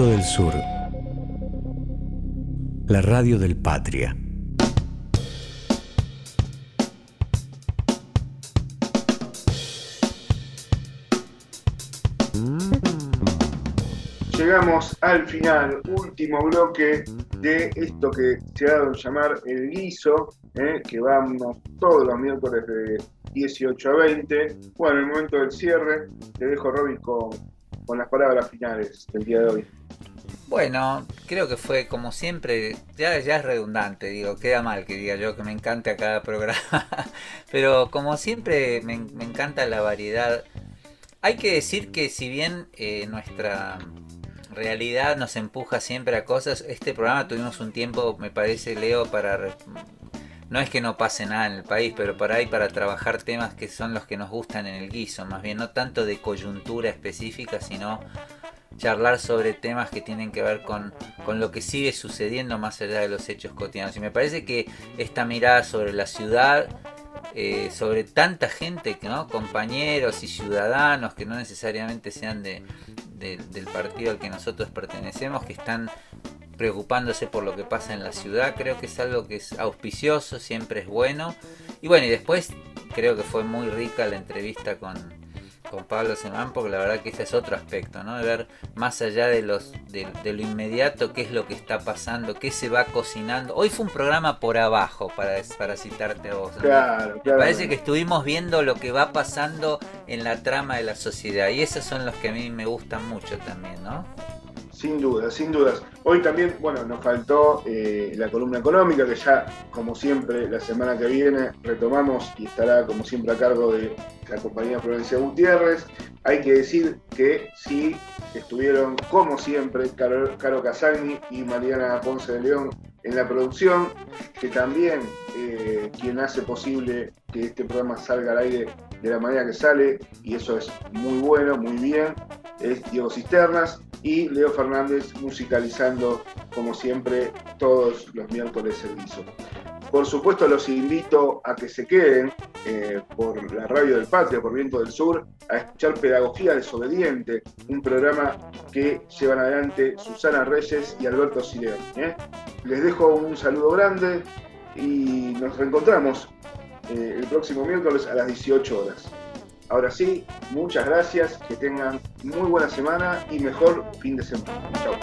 Del Sur. La radio del Patria. Llegamos al final, último bloque de esto que se ha dado en llamar el guiso, ¿eh? que vamos todos los miércoles de 18 a 20. Bueno, en el momento del cierre, te dejo, Robin, con, con las palabras finales del día de hoy. Bueno, creo que fue como siempre, ya, ya es redundante, digo, queda mal que diga yo que me encanta cada programa, pero como siempre me, me encanta la variedad. Hay que decir que si bien eh, nuestra realidad nos empuja siempre a cosas, este programa tuvimos un tiempo, me parece, Leo, para... No es que no pase nada en el país, pero por ahí para trabajar temas que son los que nos gustan en el guiso, más bien no tanto de coyuntura específica, sino charlar sobre temas que tienen que ver con, con lo que sigue sucediendo más allá de los hechos cotidianos. Y me parece que esta mirada sobre la ciudad, eh, sobre tanta gente, ¿no? compañeros y ciudadanos que no necesariamente sean de, de- del partido al que nosotros pertenecemos, que están preocupándose por lo que pasa en la ciudad, creo que es algo que es auspicioso, siempre es bueno. Y bueno, y después creo que fue muy rica la entrevista con, con Pablo Semán, porque la verdad que ese es otro aspecto, ¿no? De ver más allá de los de, de lo inmediato, qué es lo que está pasando, qué se va cocinando. Hoy fue un programa por abajo, para, para citarte a vos. ¿no? Claro, Me claro. parece que estuvimos viendo lo que va pasando en la trama de la sociedad, y esos son los que a mí me gustan mucho también, ¿no? Sin dudas, sin dudas. Hoy también, bueno, nos faltó eh, la columna económica, que ya, como siempre, la semana que viene retomamos y estará, como siempre, a cargo de la compañía Provincia Gutiérrez. Hay que decir que sí estuvieron, como siempre, Caro, Caro Casagni y Mariana Ponce de León en la producción, que también eh, quien hace posible que este programa salga al aire de la manera que sale, y eso es muy bueno, muy bien, es Diego Cisternas y Leo Fernández musicalizando, como siempre, todos los miércoles el guiso. Por supuesto, los invito a que se queden eh, por la radio del Patria, por Viento del Sur, a escuchar Pedagogía Desobediente, un programa que llevan adelante Susana Reyes y Alberto Sileón. ¿eh? Les dejo un saludo grande y nos reencontramos eh, el próximo miércoles a las 18 horas. Ahora sí, muchas gracias, que tengan muy buena semana y mejor fin de semana. Chao.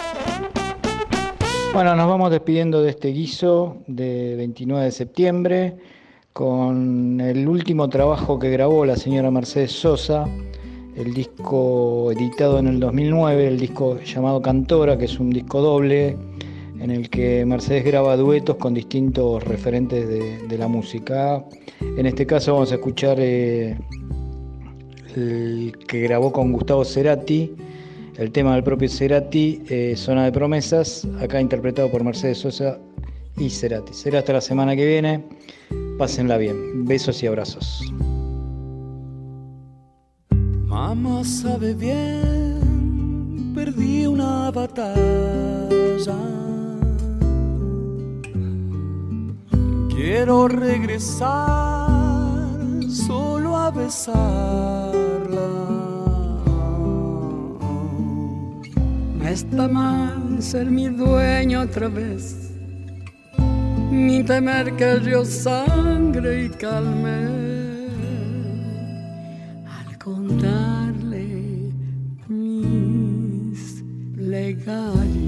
Bueno, nos vamos despidiendo de este guiso de 29 de septiembre con el último trabajo que grabó la señora Mercedes Sosa, el disco editado en el 2009, el disco llamado Cantora, que es un disco doble en el que Mercedes graba duetos con distintos referentes de, la música. En este caso vamos a escuchar eh, el que grabó con Gustavo Cerati, el tema del propio Cerati, eh, Zona de Promesas, acá interpretado por Mercedes Sosa y Cerati. Será hasta la semana que viene. Pásenla bien. Besos y abrazos. Mamá sabe bien, perdí una batalla. Quiero regresar solo a besarla. No está mal ser mi dueño otra vez, ni temer que el río sangre y calme. Al contarle mis plegarias.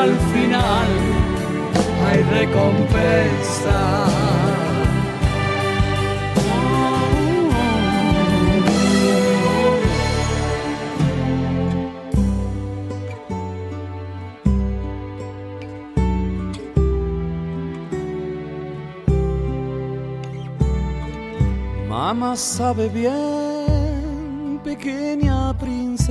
Al final hay recompensa. Mamá sabe bien, pequeña princesa.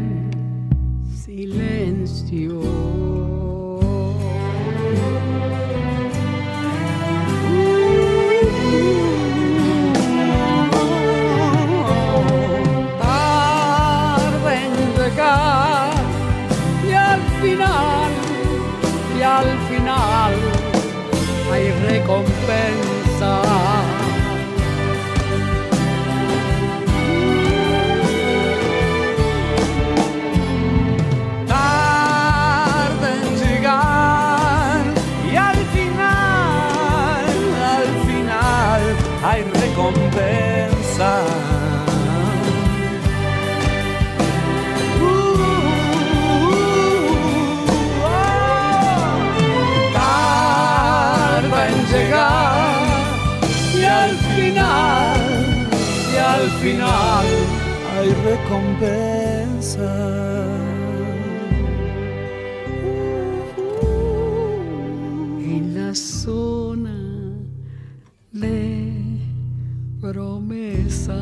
final hay recompensa. en la zona de promesa.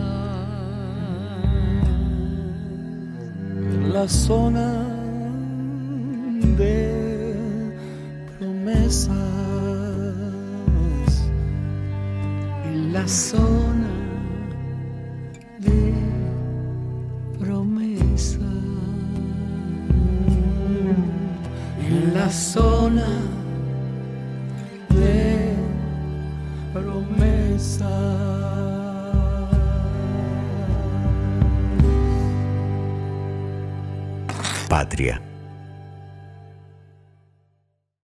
La zona de promesas. En la zona De promesa. Patria